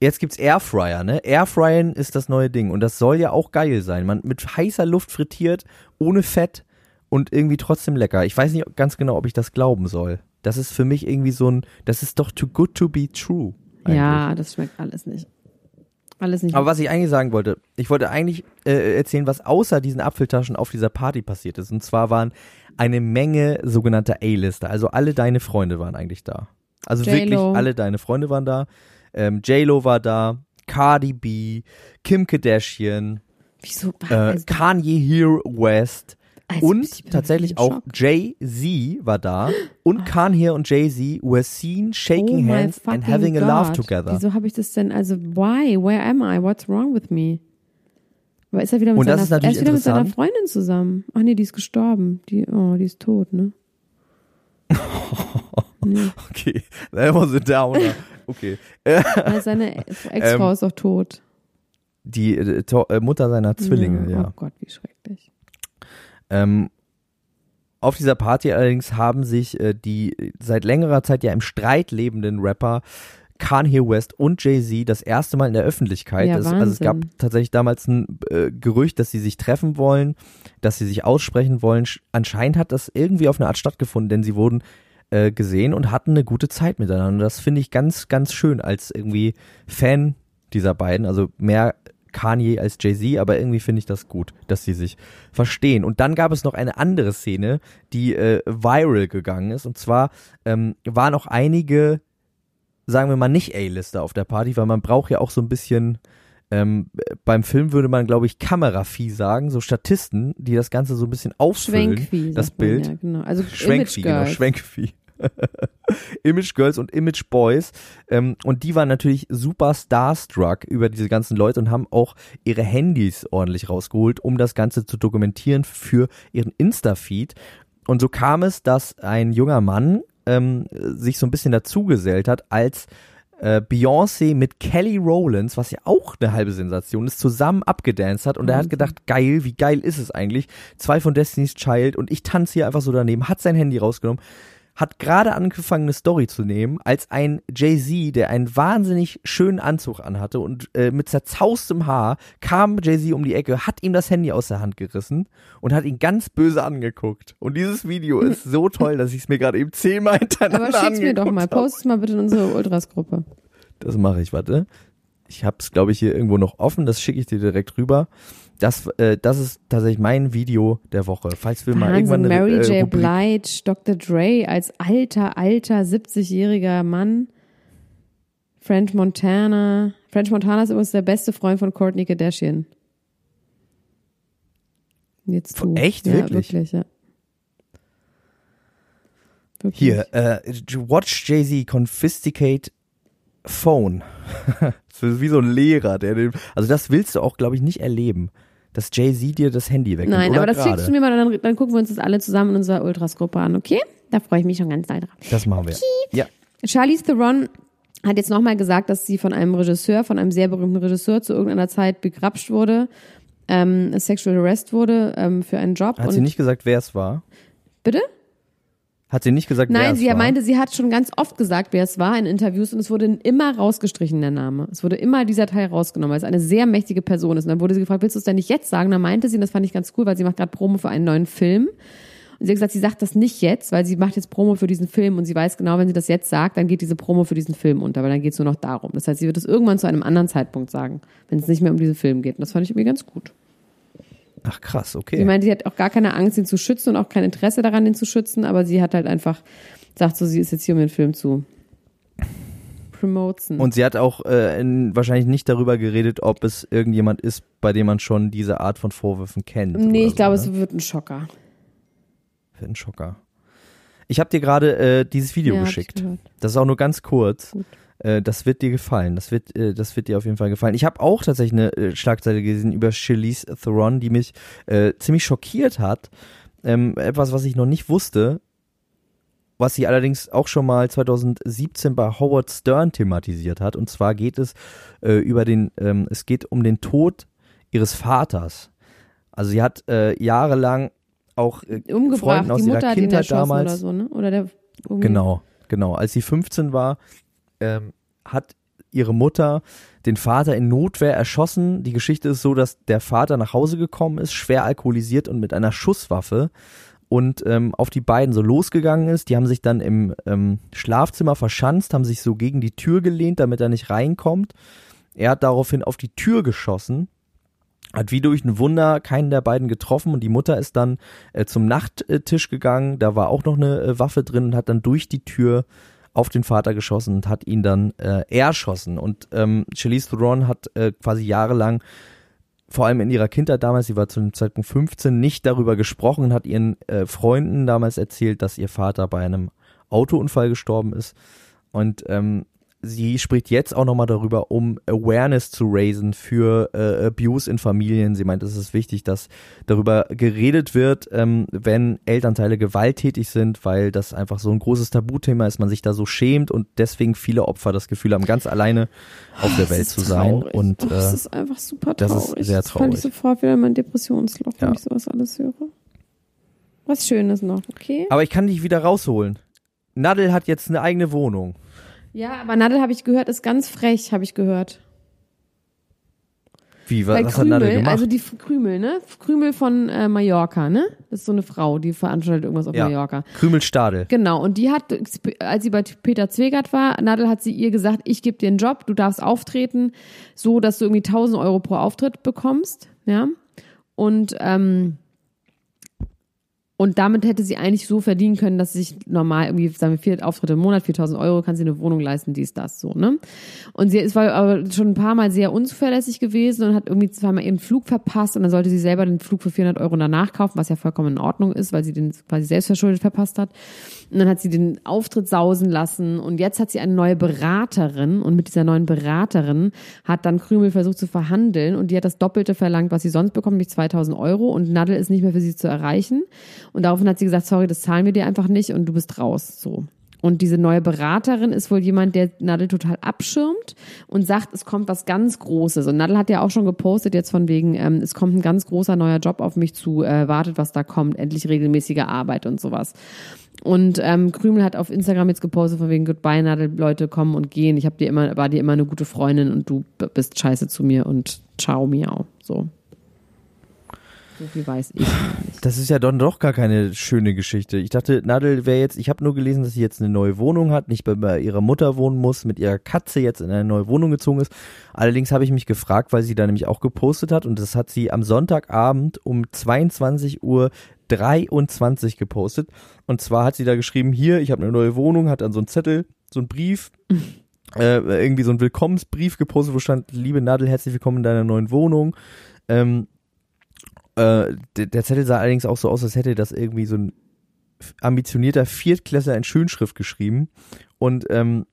[SPEAKER 3] Jetzt gibt's Airfryer, ne? Airfryen ist das neue Ding und das soll ja auch geil sein. Man mit heißer Luft frittiert, ohne Fett und irgendwie trotzdem lecker. Ich weiß nicht ganz genau, ob ich das glauben soll. Das ist für mich irgendwie so ein, das ist doch too good to be true. eigentlich.
[SPEAKER 1] Ja, das schmeckt alles nicht. Alles nicht.
[SPEAKER 3] Aber was ich eigentlich sagen wollte, ich wollte eigentlich äh, erzählen, was außer diesen Apfeltaschen auf dieser Party passiert ist. Und zwar waren eine Menge sogenannter A-Lister. Also alle deine Freunde waren eigentlich da. Also wirklich alle deine Freunde waren da. Ähm, J-Lo war da, Cardi B, Kim Kardashian,
[SPEAKER 1] Wieso?
[SPEAKER 3] äh,
[SPEAKER 1] Also,
[SPEAKER 3] Kanye Here West
[SPEAKER 1] Also,
[SPEAKER 3] und tatsächlich auch. Jay-Z war da. Und Kanye und Jay-Z were seen
[SPEAKER 1] oh
[SPEAKER 3] shaking
[SPEAKER 1] my
[SPEAKER 3] hands and having a laugh
[SPEAKER 1] God.
[SPEAKER 3] together.
[SPEAKER 1] Wieso habe ich das denn? Also, why? Where am I? What's wrong with me? Aber ist er wieder mit, seiner,
[SPEAKER 3] ist
[SPEAKER 1] er ist wieder mit seiner. Freundin zusammen. Ach nee, die ist gestorben. Die, oh, die ist tot, ne? [LAUGHS] nee.
[SPEAKER 3] Okay, [LAUGHS] that was a downer. Okay. [LAUGHS]
[SPEAKER 1] Ja, Seine Ex-Frau
[SPEAKER 3] Ähm,
[SPEAKER 1] ist doch tot.
[SPEAKER 3] die äh, äh, Mutter seiner Zwillinge, ja.
[SPEAKER 1] Oh Gott, wie schrecklich.
[SPEAKER 3] Ähm, auf dieser Party allerdings haben sich äh, die seit längerer Zeit ja im Streit lebenden Rapper Kanye West und Jay-Z das erste Mal in der Öffentlichkeit.
[SPEAKER 1] Ja,
[SPEAKER 3] das, also es gab tatsächlich damals ein äh, Gerücht, dass sie sich treffen wollen, dass sie sich aussprechen wollen. Sch- Anscheinend hat das irgendwie auf eine Art stattgefunden, denn sie wurden äh, gesehen und hatten eine gute Zeit miteinander. Das finde ich ganz, ganz schön als irgendwie Fan dieser beiden. Also mehr Kanye als Jay-Z, aber irgendwie finde ich das gut, dass sie sich verstehen. Und dann gab es noch eine andere Szene, die äh, viral gegangen ist. Und zwar ähm, waren auch einige, sagen wir mal, nicht A-Lister auf der Party, weil man braucht ja auch so ein bisschen, ähm, beim Film würde man, glaube ich, Kameravieh sagen, so Statisten, die das Ganze so ein bisschen ausfüllen.
[SPEAKER 1] Schwenkvieh.
[SPEAKER 3] das
[SPEAKER 1] sagt man
[SPEAKER 3] Bild.
[SPEAKER 1] Ja, genau. Also
[SPEAKER 3] Schwenkvieh, genau. Schwenkvieh. [LAUGHS] Image Girls und Image Boys. Ähm, und die waren natürlich super starstruck über diese ganzen Leute und haben auch ihre Handys ordentlich rausgeholt, um das Ganze zu dokumentieren für ihren Insta-Feed. Und so kam es, dass ein junger Mann ähm, sich so ein bisschen dazugesellt hat, als äh, Beyoncé mit Kelly Rowlands, was ja auch eine halbe Sensation ist, zusammen abgedanced hat und er hat gedacht, geil, wie geil ist es eigentlich? Zwei von Destiny's Child und ich tanze hier einfach so daneben, hat sein Handy rausgenommen, hat gerade angefangen, eine Story zu nehmen, als ein Jay-Z, der einen wahnsinnig schönen Anzug anhatte und äh, mit zerzaustem Haar kam Jay-Z um die Ecke, hat ihm das Handy aus der Hand gerissen und hat ihn ganz böse angeguckt. Und dieses Video [LAUGHS] ist so toll, dass ich es mir gerade eben zehnmal hintereinander
[SPEAKER 1] Aber schick's mir doch mal. Post es mal bitte in unsere Ultras-Gruppe.
[SPEAKER 3] Das mache ich, warte. Ich habe es, glaube ich, hier irgendwo noch offen. Das schicke ich dir direkt rüber. Das, äh, das ist tatsächlich mein Video der Woche. Falls wir mal
[SPEAKER 1] Wahnsinn,
[SPEAKER 3] irgendwann eine
[SPEAKER 1] Mary
[SPEAKER 3] äh,
[SPEAKER 1] J.
[SPEAKER 3] Rubrik-
[SPEAKER 1] Blige, Dr. Dre als alter, alter 70-jähriger Mann. French Montana. French Montana ist übrigens der beste Freund von Courtney Kardashian. Jetzt du.
[SPEAKER 3] Echt?
[SPEAKER 1] Ja,
[SPEAKER 3] Wirklich?
[SPEAKER 1] wirklich ja. Wirklich.
[SPEAKER 3] Hier, äh, watch Jay-Z confiscate phone. [LAUGHS] wie so ein Lehrer, der den, also das willst du auch, glaube ich, nicht erleben, dass Jay-Z dir das Handy wegnimmt.
[SPEAKER 1] Nein, aber das
[SPEAKER 3] gerade.
[SPEAKER 1] schickst du mir mal, dann, dann gucken wir uns das alle zusammen in unserer Ultras-Gruppe an, okay? Da freue ich mich schon ganz doll drauf.
[SPEAKER 3] Das machen wir. Ja.
[SPEAKER 1] Charlize Theron hat jetzt nochmal gesagt, dass sie von einem Regisseur, von einem sehr berühmten Regisseur zu irgendeiner Zeit begrapscht wurde, ähm, Sexual Arrest wurde ähm, für einen Job.
[SPEAKER 3] Hat sie nicht gesagt, wer es war?
[SPEAKER 1] Bitte?
[SPEAKER 3] Hat sie nicht gesagt, wer
[SPEAKER 1] Nein,
[SPEAKER 3] es
[SPEAKER 1] sie
[SPEAKER 3] war?
[SPEAKER 1] meinte, sie hat schon ganz oft gesagt, wer es war in Interviews und es wurde immer rausgestrichen, der Name. Es wurde immer dieser Teil rausgenommen, weil es eine sehr mächtige Person ist. Und dann wurde sie gefragt, willst du es denn nicht jetzt sagen? Dann meinte sie, und das fand ich ganz cool, weil sie macht gerade Promo für einen neuen Film. Und sie hat gesagt, sie sagt das nicht jetzt, weil sie macht jetzt Promo für diesen Film und sie weiß genau, wenn sie das jetzt sagt, dann geht diese Promo für diesen Film unter, weil dann geht es nur noch darum. Das heißt, sie wird es irgendwann zu einem anderen Zeitpunkt sagen, wenn es nicht mehr um diesen Film geht. Und das fand ich irgendwie ganz gut.
[SPEAKER 3] Ach krass,
[SPEAKER 1] Sie
[SPEAKER 3] okay.
[SPEAKER 1] meinte, sie hat auch gar keine Angst, ihn zu schützen und auch kein Interesse daran, ihn zu schützen, aber sie hat halt einfach gesagt, so, sie ist jetzt hier, um den Film zu promoten.
[SPEAKER 3] Und sie hat auch äh, in, wahrscheinlich nicht darüber geredet, ob es irgendjemand ist, bei dem man schon diese Art von Vorwürfen kennt.
[SPEAKER 1] nee, ich glaube,
[SPEAKER 3] so,
[SPEAKER 1] es wird ein Schocker.
[SPEAKER 3] Für einen Schocker. Ich habe dir gerade äh, dieses Video
[SPEAKER 1] Ja,
[SPEAKER 3] geschickt. Das ist auch nur ganz kurz.
[SPEAKER 1] Gut.
[SPEAKER 3] Äh, das wird dir gefallen. Das wird, äh, das wird dir auf jeden Fall gefallen. Ich habe auch tatsächlich eine äh, Schlagzeile gesehen über Charlize Theron, die mich äh, ziemlich schockiert hat. Ähm, etwas, was ich noch nicht wusste, was sie allerdings auch schon mal 2017 bei Howard Stern thematisiert hat. Und zwar geht es äh, über den, ähm, es geht um den Tod ihres Vaters. Also sie hat jahrelang auch äh,
[SPEAKER 1] Umgebracht,
[SPEAKER 3] Freunden aus
[SPEAKER 1] die
[SPEAKER 3] ihrer
[SPEAKER 1] Mutter ihn
[SPEAKER 3] Kindheit damals
[SPEAKER 1] oder so, ne? Oder der irgendwie-
[SPEAKER 3] Genau, genau. Als sie 15 war, ähm, hat ihre Mutter den Vater in Notwehr erschossen. Die Geschichte ist so, dass der Vater nach Hause gekommen ist, schwer alkoholisiert und mit einer Schusswaffe und ähm, auf die beiden so losgegangen ist. Die haben sich dann im ähm, Schlafzimmer verschanzt, haben sich so gegen die Tür gelehnt, damit er nicht reinkommt. Er hat daraufhin auf die Tür geschossen hat wie durch ein Wunder keinen der beiden getroffen und die Mutter ist dann äh, zum Nachttisch gegangen, da war auch noch eine äh, Waffe drin und hat dann durch die Tür auf den Vater geschossen und hat ihn dann äh, erschossen. Und ähm, Charlize Theron hat äh, quasi jahrelang, vor allem in ihrer Kindheit damals, sie war zu dem Zeitpunkt 15, nicht darüber gesprochen und hat ihren äh, Freunden damals erzählt, dass ihr Vater bei einem Autounfall gestorben ist. Und ähm, sie spricht jetzt auch nochmal darüber, um Awareness zu raisen für äh, Abuse in Familien. Sie meint, es ist wichtig, dass darüber geredet wird, ähm, wenn Elternteile gewalttätig sind, weil das einfach so ein großes Tabuthema ist, man sich da so schämt und deswegen viele Opfer das Gefühl haben, ganz alleine auf der
[SPEAKER 1] Das
[SPEAKER 3] Welt zu sein.
[SPEAKER 1] traurig.
[SPEAKER 3] Und
[SPEAKER 1] oh, das
[SPEAKER 3] äh,
[SPEAKER 1] ist einfach super
[SPEAKER 3] das
[SPEAKER 1] traurig.
[SPEAKER 3] ist sehr
[SPEAKER 1] Das falle ich
[SPEAKER 3] traurig.
[SPEAKER 1] sofort wieder in mein Depressionsloch, wenn
[SPEAKER 3] Ja.
[SPEAKER 1] ich sowas alles höre. Was Schönes noch, okay?
[SPEAKER 3] aber ich kann dich wieder rausholen. Nadel hat jetzt eine eigene Wohnung.
[SPEAKER 1] Ja, aber Nadel habe ich gehört, ist ganz frech, habe ich gehört.
[SPEAKER 3] Wie, was, was hat Nadel gemacht?
[SPEAKER 1] also die Krümel, ne? Krümel von äh, Mallorca, ne? Das ist so eine Frau, die veranstaltet irgendwas auf
[SPEAKER 3] ja,
[SPEAKER 1] Mallorca.
[SPEAKER 3] Krümelstadel.
[SPEAKER 1] Genau, und die hat, als sie bei Peter Zwegert war, Nadel hat sie ihr gesagt, ich gebe dir einen Job, du darfst auftreten, so dass du irgendwie 1000 Euro pro Auftritt bekommst, ja. Und, ähm, und damit hätte sie eigentlich so verdienen können, dass sie sich normal irgendwie, sagen wir, vier Auftritte im Monat, 4000 Euro, kann sie eine Wohnung leisten, dies, das, so, ne? Und sie ist aber schon ein paar Mal sehr unzuverlässig gewesen und hat irgendwie zweimal ihren Flug verpasst und dann sollte sie selber den Flug für 400 Euro danach kaufen, was ja vollkommen in Ordnung ist, weil sie den quasi selbstverschuldet verpasst hat. Und dann hat sie den Auftritt sausen lassen. Und jetzt hat sie eine neue Beraterin. Und mit dieser neuen Beraterin hat dann Krümel versucht zu verhandeln. Und die hat das Doppelte verlangt, was sie sonst bekommt, nämlich 2000 Euro. Und Nadel ist nicht mehr für sie zu erreichen. Und daraufhin hat sie gesagt, sorry, das zahlen wir dir einfach nicht. Und du bist raus, so. Und diese neue Beraterin ist wohl jemand, der Nadel total abschirmt und sagt, es kommt was ganz Großes. Und Nadel hat ja auch schon gepostet jetzt von wegen, ähm, es kommt ein ganz großer neuer Job auf mich zu, äh, wartet, was da kommt, endlich regelmäßige Arbeit und sowas. Und ähm, Krümel hat auf Instagram jetzt gepostet von wegen Goodbye Nadel, Leute kommen und gehen. Ich habe dir immer, war dir immer eine gute Freundin und du bist scheiße zu mir und ciao miau. So. So viel weiß ich nicht.
[SPEAKER 3] Das ist ja dann doch gar keine schöne Geschichte. Ich dachte, Nadel wäre jetzt, ich habe nur gelesen, dass sie jetzt eine neue Wohnung hat, nicht bei, bei ihrer Mutter wohnen muss, mit ihrer Katze jetzt in eine neue Wohnung gezogen ist. Allerdings habe ich mich gefragt, weil sie da nämlich auch gepostet hat und das hat sie am Sonntagabend um 22 Uhr 23 gepostet. Und zwar hat sie da geschrieben, hier, ich habe eine neue Wohnung, hat dann so einen Zettel, so einen Brief, [LAUGHS] äh, irgendwie so einen Willkommensbrief gepostet, wo stand, liebe Nadel, herzlich willkommen in deiner neuen Wohnung. Ähm, äh, der, der Zettel sah allerdings auch so aus, als hätte das irgendwie so ein ambitionierter Viertklässler in Schönschrift geschrieben. Und ähm,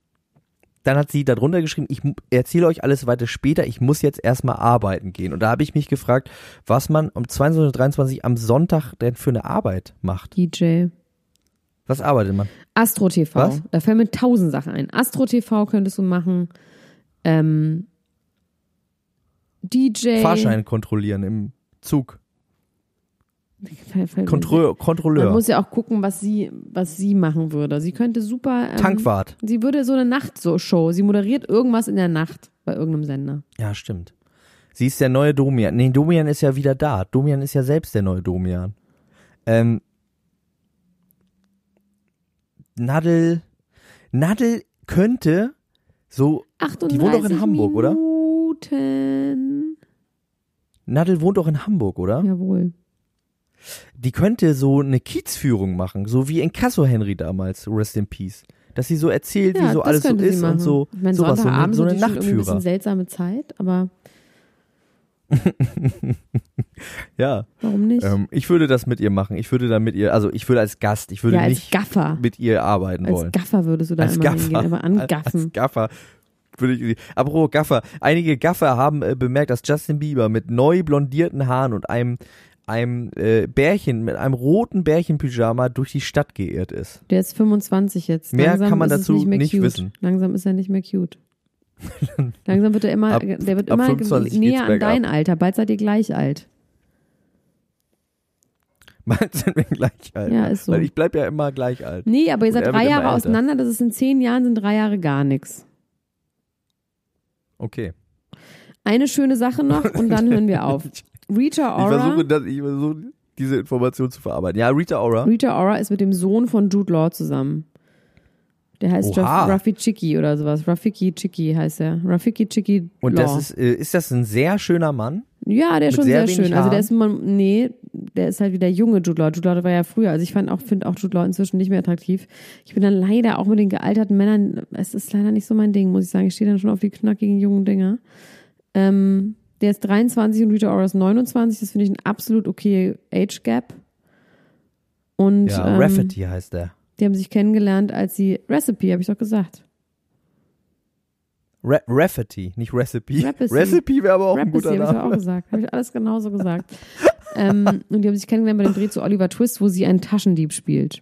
[SPEAKER 3] dann hat sie darunter geschrieben, ich erzähle euch alles weiter später, ich muss jetzt erstmal arbeiten gehen. Und da habe ich mich gefragt, was man um 22.23 Uhr am Sonntag denn für eine Arbeit macht.
[SPEAKER 1] DJ.
[SPEAKER 3] Was arbeitet man?
[SPEAKER 1] Astro TV.
[SPEAKER 3] Was?
[SPEAKER 1] Da fallen mir tausend Sachen ein. Astro TV könntest du machen. Ähm, DJ.
[SPEAKER 3] Fahrschein kontrollieren im Zug. Kontro
[SPEAKER 1] Man
[SPEAKER 3] Kontrolleur.
[SPEAKER 1] muss ja auch gucken, was sie, was sie machen würde. Sie könnte super. Ähm,
[SPEAKER 3] Tankwart.
[SPEAKER 1] Sie würde so eine Nacht-Show. Sie moderiert irgendwas in der Nacht bei irgendeinem Sender.
[SPEAKER 3] Ja, stimmt. Sie ist der neue Domian. Nee, Domian ist ja wieder da. Domian ist ja selbst der neue Domian. Ähm, Nadel, Nadel könnte so,
[SPEAKER 1] 38
[SPEAKER 3] Die wohnt doch in Hamburg, oder?
[SPEAKER 1] Minuten.
[SPEAKER 3] Nadel wohnt doch in Hamburg, oder?
[SPEAKER 1] Jawohl.
[SPEAKER 3] Die könnte so eine Kiezführung machen, so wie in Casso Henry damals, Rest in Peace. dass sie so erzählt,
[SPEAKER 1] Ja,
[SPEAKER 3] wie so alles so ist
[SPEAKER 1] machen.
[SPEAKER 3] und so.
[SPEAKER 1] Ich meine,
[SPEAKER 3] sowas, so eine, so eine
[SPEAKER 1] ein
[SPEAKER 3] Nachtführer.
[SPEAKER 1] bisschen seltsame Zeit, aber [LAUGHS]
[SPEAKER 3] Ja,
[SPEAKER 1] warum nicht?
[SPEAKER 3] ähm, ich würde das mit ihr machen. Ich würde da mit ihr, also ich würde als Gast, ich würde
[SPEAKER 1] ja, als
[SPEAKER 3] nicht
[SPEAKER 1] Gaffer.
[SPEAKER 3] mit ihr arbeiten
[SPEAKER 1] Als
[SPEAKER 3] wollen.
[SPEAKER 1] Gaffer würdest du da
[SPEAKER 3] als
[SPEAKER 1] immer
[SPEAKER 3] Gaffer.
[SPEAKER 1] hingehen,
[SPEAKER 3] Als
[SPEAKER 1] angaffen.
[SPEAKER 3] Gaffer. Würde ich, apropos Gaffer. Einige Gaffer haben äh, bemerkt, dass Justin Bieber mit neu blondierten Haaren und einem, einem äh, Bärchen, mit einem roten Bärchenpyjama durch die Stadt geirrt ist.
[SPEAKER 1] Der ist 25 jetzt.
[SPEAKER 3] Mehr
[SPEAKER 1] Langsam
[SPEAKER 3] kann man dazu
[SPEAKER 1] nicht,
[SPEAKER 3] nicht wissen.
[SPEAKER 1] Langsam ist er nicht mehr cute. [LAUGHS] Langsam wird er immer,
[SPEAKER 3] Ab-
[SPEAKER 1] der wird immer
[SPEAKER 3] 25 geht's
[SPEAKER 1] näher an dein Alter. Bald seid ihr gleich alt. [LAUGHS]
[SPEAKER 3] Bald sind wir gleich alt.
[SPEAKER 1] Ja, ist so.
[SPEAKER 3] Weil ich bleib ja immer gleich alt.
[SPEAKER 1] Nee, aber ihr seid drei Jahre auseinander. Das ist in zehn Jahren sind drei Jahre gar nichts.
[SPEAKER 3] Okay.
[SPEAKER 1] Eine schöne Sache noch und dann hören wir [LAUGHS] auf. Rita
[SPEAKER 3] Ich
[SPEAKER 1] Ora.
[SPEAKER 3] versuche, das, ich versuche diese Information zu verarbeiten. Ja, Rita Ora.
[SPEAKER 1] Rita Ora ist mit dem Sohn von Jude Law zusammen. Der heißt
[SPEAKER 3] Oha.
[SPEAKER 1] Raf- Rafiki oder sowas. Rafiki Chiki heißt er. Rafiki Chiki
[SPEAKER 3] Und
[SPEAKER 1] Law.
[SPEAKER 3] das ist, äh, ist das ein sehr schöner Mann?
[SPEAKER 1] ja, der ist schon
[SPEAKER 3] sehr
[SPEAKER 1] sehr, schön. Also der
[SPEAKER 3] Haaren?
[SPEAKER 1] ist man, nee, der ist halt wie der junge Jude Law. Jude Law war ja früher. Also ich fand auch, finde auch Jude Law inzwischen nicht mehr attraktiv. Ich bin dann leider auch mit den gealterten Männern, es ist leider nicht so mein Ding, muss ich sagen. Ich stehe dann schon auf die knackigen jungen Dinger. Ähm, der ist 23 und Rita Ora ist 29. Das finde ich ein absolut okay Age Gap. Und
[SPEAKER 3] Ja,
[SPEAKER 1] ähm,
[SPEAKER 3] Rafferty heißt der.
[SPEAKER 1] Die haben sich kennengelernt, als sie Recipe, habe ich doch gesagt.
[SPEAKER 3] Ra Rafferty, nicht Recipe.
[SPEAKER 1] Recipe.
[SPEAKER 3] Recipe wäre aber auch ein
[SPEAKER 1] Recipe
[SPEAKER 3] guter
[SPEAKER 1] habe ich
[SPEAKER 3] Name.
[SPEAKER 1] auch gesagt. Habe ich alles genauso gesagt. [LAUGHS] ähm, und die haben sich kennengelernt bei dem Dreh zu Oliver Twist, wo sie einen Taschendieb spielt.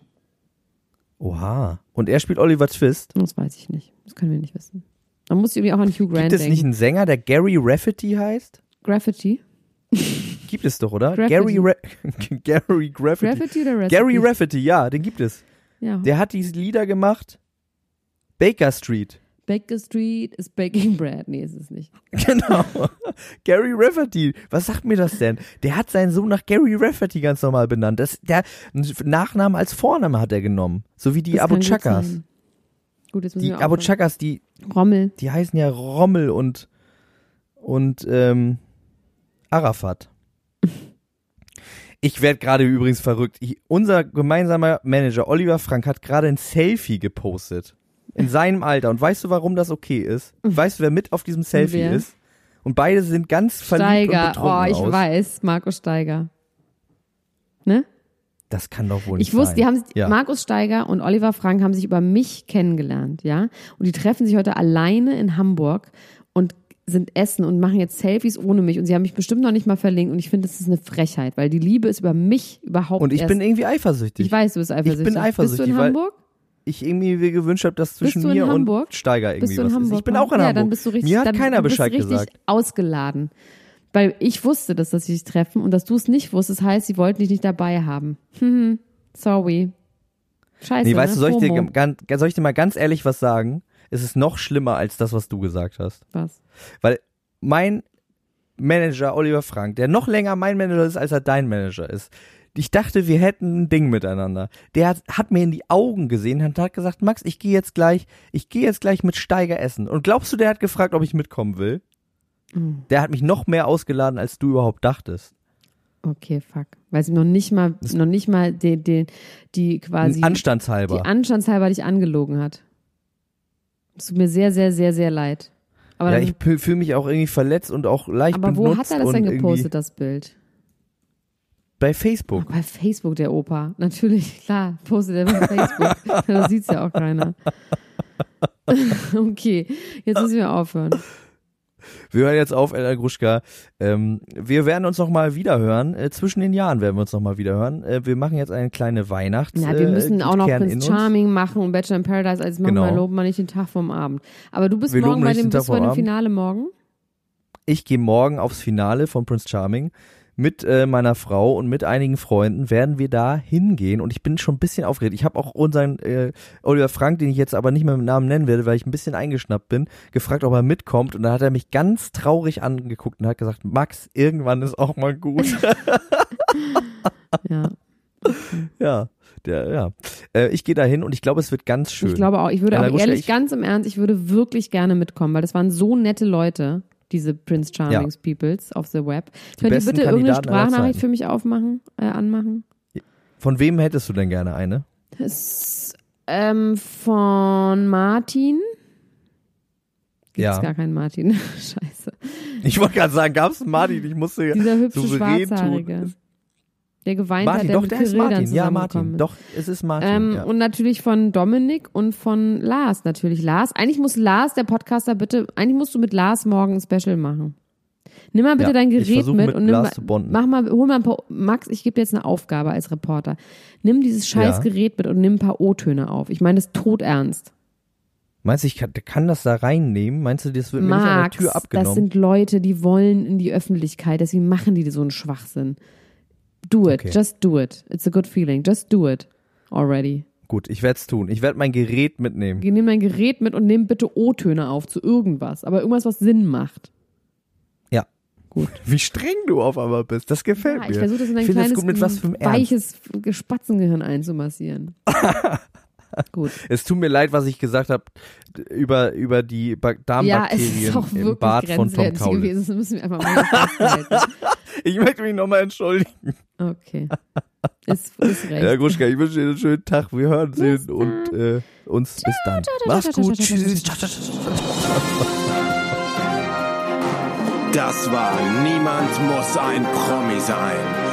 [SPEAKER 3] Oha. Und er spielt Oliver Twist.
[SPEAKER 1] Das weiß ich nicht. Das können wir nicht wissen. Man muss irgendwie auch an Hugh Grant
[SPEAKER 3] Gibt es
[SPEAKER 1] denken.
[SPEAKER 3] nicht einen Sänger, der Gary Rafferty heißt?
[SPEAKER 1] Graffiti?
[SPEAKER 3] Gibt es doch, oder?
[SPEAKER 1] Graffiti.
[SPEAKER 3] Gary Ra [LAUGHS] Gary Graffiti.
[SPEAKER 1] Graffiti oder Recipe?
[SPEAKER 3] Gary Rafferty, ja, den gibt es.
[SPEAKER 1] Ja.
[SPEAKER 3] Der hat diese Lieder gemacht. Baker Street.
[SPEAKER 1] Baker Street ist Baking Bread. Nee, ist es nicht. [LAUGHS]
[SPEAKER 3] Genau. Gary Rafferty. Was sagt mir das denn? Der hat seinen Sohn nach Gary Rafferty ganz normal benannt. Das, der Nachnamen als Vorname hat er genommen. So wie die
[SPEAKER 1] Das
[SPEAKER 3] Abu-Chakas.
[SPEAKER 1] sein. Gut, jetzt müssen
[SPEAKER 3] Die
[SPEAKER 1] wir aufhören.
[SPEAKER 3] Die,
[SPEAKER 1] Rommel.
[SPEAKER 3] die heißen ja Rommel und, und ähm, Arafat. Ich werde gerade übrigens verrückt. Ich, unser gemeinsamer Manager Oliver Frank hat gerade ein Selfie gepostet. In seinem Alter. Und weißt du, warum das okay ist? Weißt du, wer mit auf diesem Selfie
[SPEAKER 1] Wer?
[SPEAKER 3] ist? Und beide sind ganz verliebt und
[SPEAKER 1] Steiger.
[SPEAKER 3] betrunken
[SPEAKER 1] Oh, ich
[SPEAKER 3] aus.
[SPEAKER 1] weiß. Markus Steiger. Ne?
[SPEAKER 3] Das kann doch wohl nicht
[SPEAKER 1] Ich wusste,
[SPEAKER 3] sein.
[SPEAKER 1] die haben
[SPEAKER 3] ja.
[SPEAKER 1] Markus Steiger und Oliver Frank haben sich über mich kennengelernt, ja. Und die treffen sich heute alleine in Hamburg und sind essen und machen jetzt Selfies ohne mich. Und sie haben mich bestimmt noch nicht mal verlinkt. Und ich finde, das ist eine Frechheit, weil die Liebe ist über mich überhaupt
[SPEAKER 3] Und ich
[SPEAKER 1] erst.
[SPEAKER 3] bin irgendwie eifersüchtig.
[SPEAKER 1] ich weiß, du bist eifersüchtig.
[SPEAKER 3] bin eifersüchtig,
[SPEAKER 1] Bist du in Hamburg?
[SPEAKER 3] ich irgendwie mir gewünscht habe, dass zwischen mir
[SPEAKER 1] Hamburg?
[SPEAKER 3] und Steiger irgendwie
[SPEAKER 1] Bist du in
[SPEAKER 3] was
[SPEAKER 1] Hamburg?
[SPEAKER 3] ist. Ich bin auch in
[SPEAKER 1] ja,
[SPEAKER 3] Hamburg.
[SPEAKER 1] dann bist du richtig,
[SPEAKER 3] mir hat keiner Bescheid
[SPEAKER 1] richtig
[SPEAKER 3] gesagt.
[SPEAKER 1] ausgeladen. Weil ich wusste, dass, dass sie sich treffen und dass du es nicht wusstest, heißt, sie wollten dich nicht dabei haben. Hm, sorry. Scheiße.
[SPEAKER 3] Nee, weißt
[SPEAKER 1] ne?
[SPEAKER 3] du, soll ich, dir, ganz, soll ich dir mal ganz ehrlich was sagen? Es ist noch schlimmer als das, was du gesagt hast.
[SPEAKER 1] Was?
[SPEAKER 3] Weil mein Manager Oliver Frank, der noch länger mein Manager ist, als er dein Manager ist, ich dachte, wir hätten ein Ding miteinander. Der hat, hat mir in die Augen gesehen und hat gesagt, Max, ich gehe jetzt gleich, ich gehe jetzt gleich mit Steiger essen. Und glaubst du, der hat gefragt, ob ich mitkommen will?
[SPEAKER 1] Mhm.
[SPEAKER 3] Der hat mich noch mehr ausgeladen, als du überhaupt dachtest.
[SPEAKER 1] Okay, fuck. Weil sie noch nicht mal, noch nicht mal die, die, die quasi,
[SPEAKER 3] Anstandshalber.
[SPEAKER 1] die anstandshalber dich angelogen hat. Es tut mir sehr, sehr, sehr, sehr leid. Aber,
[SPEAKER 3] ja,
[SPEAKER 1] dann,
[SPEAKER 3] ich fühle mich auch irgendwie verletzt und auch leicht
[SPEAKER 1] aber wo
[SPEAKER 3] benutzt
[SPEAKER 1] hat er das denn gepostet, das Bild?
[SPEAKER 3] Bei Facebook.
[SPEAKER 1] Bei Facebook, der Opa. Natürlich, klar, postet er bei Facebook. [LAUGHS] [LAUGHS] da sieht's ja auch keiner. [LAUGHS] okay, jetzt müssen wir aufhören.
[SPEAKER 3] Wir hören jetzt auf, Elena Gruschka. Ähm, wir werden uns noch mal wiederhören. Äh, zwischen den Jahren werden wir uns noch mal wiederhören. Äh, wir machen jetzt eine kleine Weihnachts.
[SPEAKER 1] Ja, wir
[SPEAKER 3] äh,
[SPEAKER 1] müssen auch noch Prince
[SPEAKER 3] uns.
[SPEAKER 1] Charming machen und Bachelor in Paradise. Also machen
[SPEAKER 3] Genau.
[SPEAKER 1] wir, loben wir nicht den Tag vom Abend. Aber du bist
[SPEAKER 3] Wir
[SPEAKER 1] morgen bei dem, bist bei dem. Finale morgen?
[SPEAKER 3] Ich gehe morgen aufs Finale von Prince Charming. Mit äh, meiner Frau und mit einigen Freunden werden wir da hingehen und ich bin schon ein bisschen aufgeregt. Ich habe auch unseren äh, Oliver Frank, den ich jetzt aber nicht mehr mit Namen nennen werde, weil ich ein bisschen eingeschnappt bin, gefragt, ob er mitkommt und dann hat er mich ganz traurig angeguckt und hat gesagt, Max, irgendwann ist auch mal gut. [LAUGHS]
[SPEAKER 1] Ja.
[SPEAKER 3] ja, der, ja. Äh, ich gehe da hin und ich glaube, es wird ganz schön.
[SPEAKER 1] Ich glaube auch. Ich würde auch ehrlich,
[SPEAKER 3] ich-
[SPEAKER 1] ganz im Ernst, ich würde wirklich gerne mitkommen, weil das waren so nette Leute, diese Prince Charmings Peoples auf the Web. Könnt ihr bitte irgendeine
[SPEAKER 3] Kandidaten aller
[SPEAKER 1] Sprachnachricht für mich aufmachen, äh, anmachen?
[SPEAKER 3] Von wem hättest du denn gerne eine?
[SPEAKER 1] Es, Ähm, von Martin. Gibt's
[SPEAKER 3] Ja.
[SPEAKER 1] gar keinen Martin. [LAUGHS] Scheiße.
[SPEAKER 3] Ich wollte gerade sagen, gab's einen Martin? Ich musste
[SPEAKER 1] Dieser hübsche Schwarzhaarige.
[SPEAKER 3] tun.
[SPEAKER 1] Der geweint
[SPEAKER 3] Martin,
[SPEAKER 1] hat, der
[SPEAKER 3] doch,
[SPEAKER 1] mit
[SPEAKER 3] der ist
[SPEAKER 1] Kirill
[SPEAKER 3] Martin. Ja, Martin.
[SPEAKER 1] ist.
[SPEAKER 3] Doch, es ist Martin.
[SPEAKER 1] Ähm,
[SPEAKER 3] ja.
[SPEAKER 1] Und natürlich von Dominik und von Lars natürlich. Lars, eigentlich muss Lars, der Podcaster, bitte, eigentlich musst du mit Lars morgen ein Special machen. Nimm mal bitte
[SPEAKER 3] Ja,
[SPEAKER 1] dein Gerät mit,
[SPEAKER 3] mit
[SPEAKER 1] und nimm
[SPEAKER 3] Lars
[SPEAKER 1] mal, mach mal, hol mal ein paar, Max, ich gebe dir jetzt eine Aufgabe als Reporter. Nimm dieses scheiß
[SPEAKER 3] Ja.
[SPEAKER 1] Gerät mit und nimm ein paar O-Töne auf. Ich meine das todernst.
[SPEAKER 3] Meinst du, ich kann, kann das da reinnehmen? Meinst du, das wird mir nicht an der
[SPEAKER 1] Max,
[SPEAKER 3] Tür
[SPEAKER 1] das
[SPEAKER 3] abgenommen?
[SPEAKER 1] sind Leute, die wollen in die Öffentlichkeit, deswegen machen die so einen Schwachsinn. Do it,
[SPEAKER 3] Okay.
[SPEAKER 1] just do it. It's a good feeling. Just do it already.
[SPEAKER 3] Gut, ich werde es tun. Ich werde mein Gerät mitnehmen.
[SPEAKER 1] Nimm dein Gerät mit und nimm bitte O-Töne auf zu irgendwas, aber irgendwas, was Sinn macht.
[SPEAKER 3] Ja.
[SPEAKER 1] Gut.
[SPEAKER 3] Wie streng du auf einmal bist. Das gefällt
[SPEAKER 1] Ja,
[SPEAKER 3] mir.
[SPEAKER 1] ich versuche das in ein
[SPEAKER 3] ich
[SPEAKER 1] kleines,
[SPEAKER 3] gut, mit was für
[SPEAKER 1] weiches Spatzengehirn einzumassieren. [LAUGHS] Gut. [LAUGHS]
[SPEAKER 3] Es tut mir leid, was ich gesagt habe über, über die
[SPEAKER 1] Ja, es
[SPEAKER 3] Darmbakterien
[SPEAKER 1] ist auch
[SPEAKER 3] im Bad von Tom Kaulitz.
[SPEAKER 1] gewesen. Das müssen wir einfach mal. [LAUGHS]
[SPEAKER 3] Ich möchte mich nochmal entschuldigen.
[SPEAKER 1] Okay. Ist, ist [LAUGHS] recht.
[SPEAKER 3] Herr Gruschka, ich wünsche dir einen schönen Tag. Wir hören sehen und äh, uns bis dann. Mach's gut. Tschüss.
[SPEAKER 4] Das war Niemand muss ein Promi sein.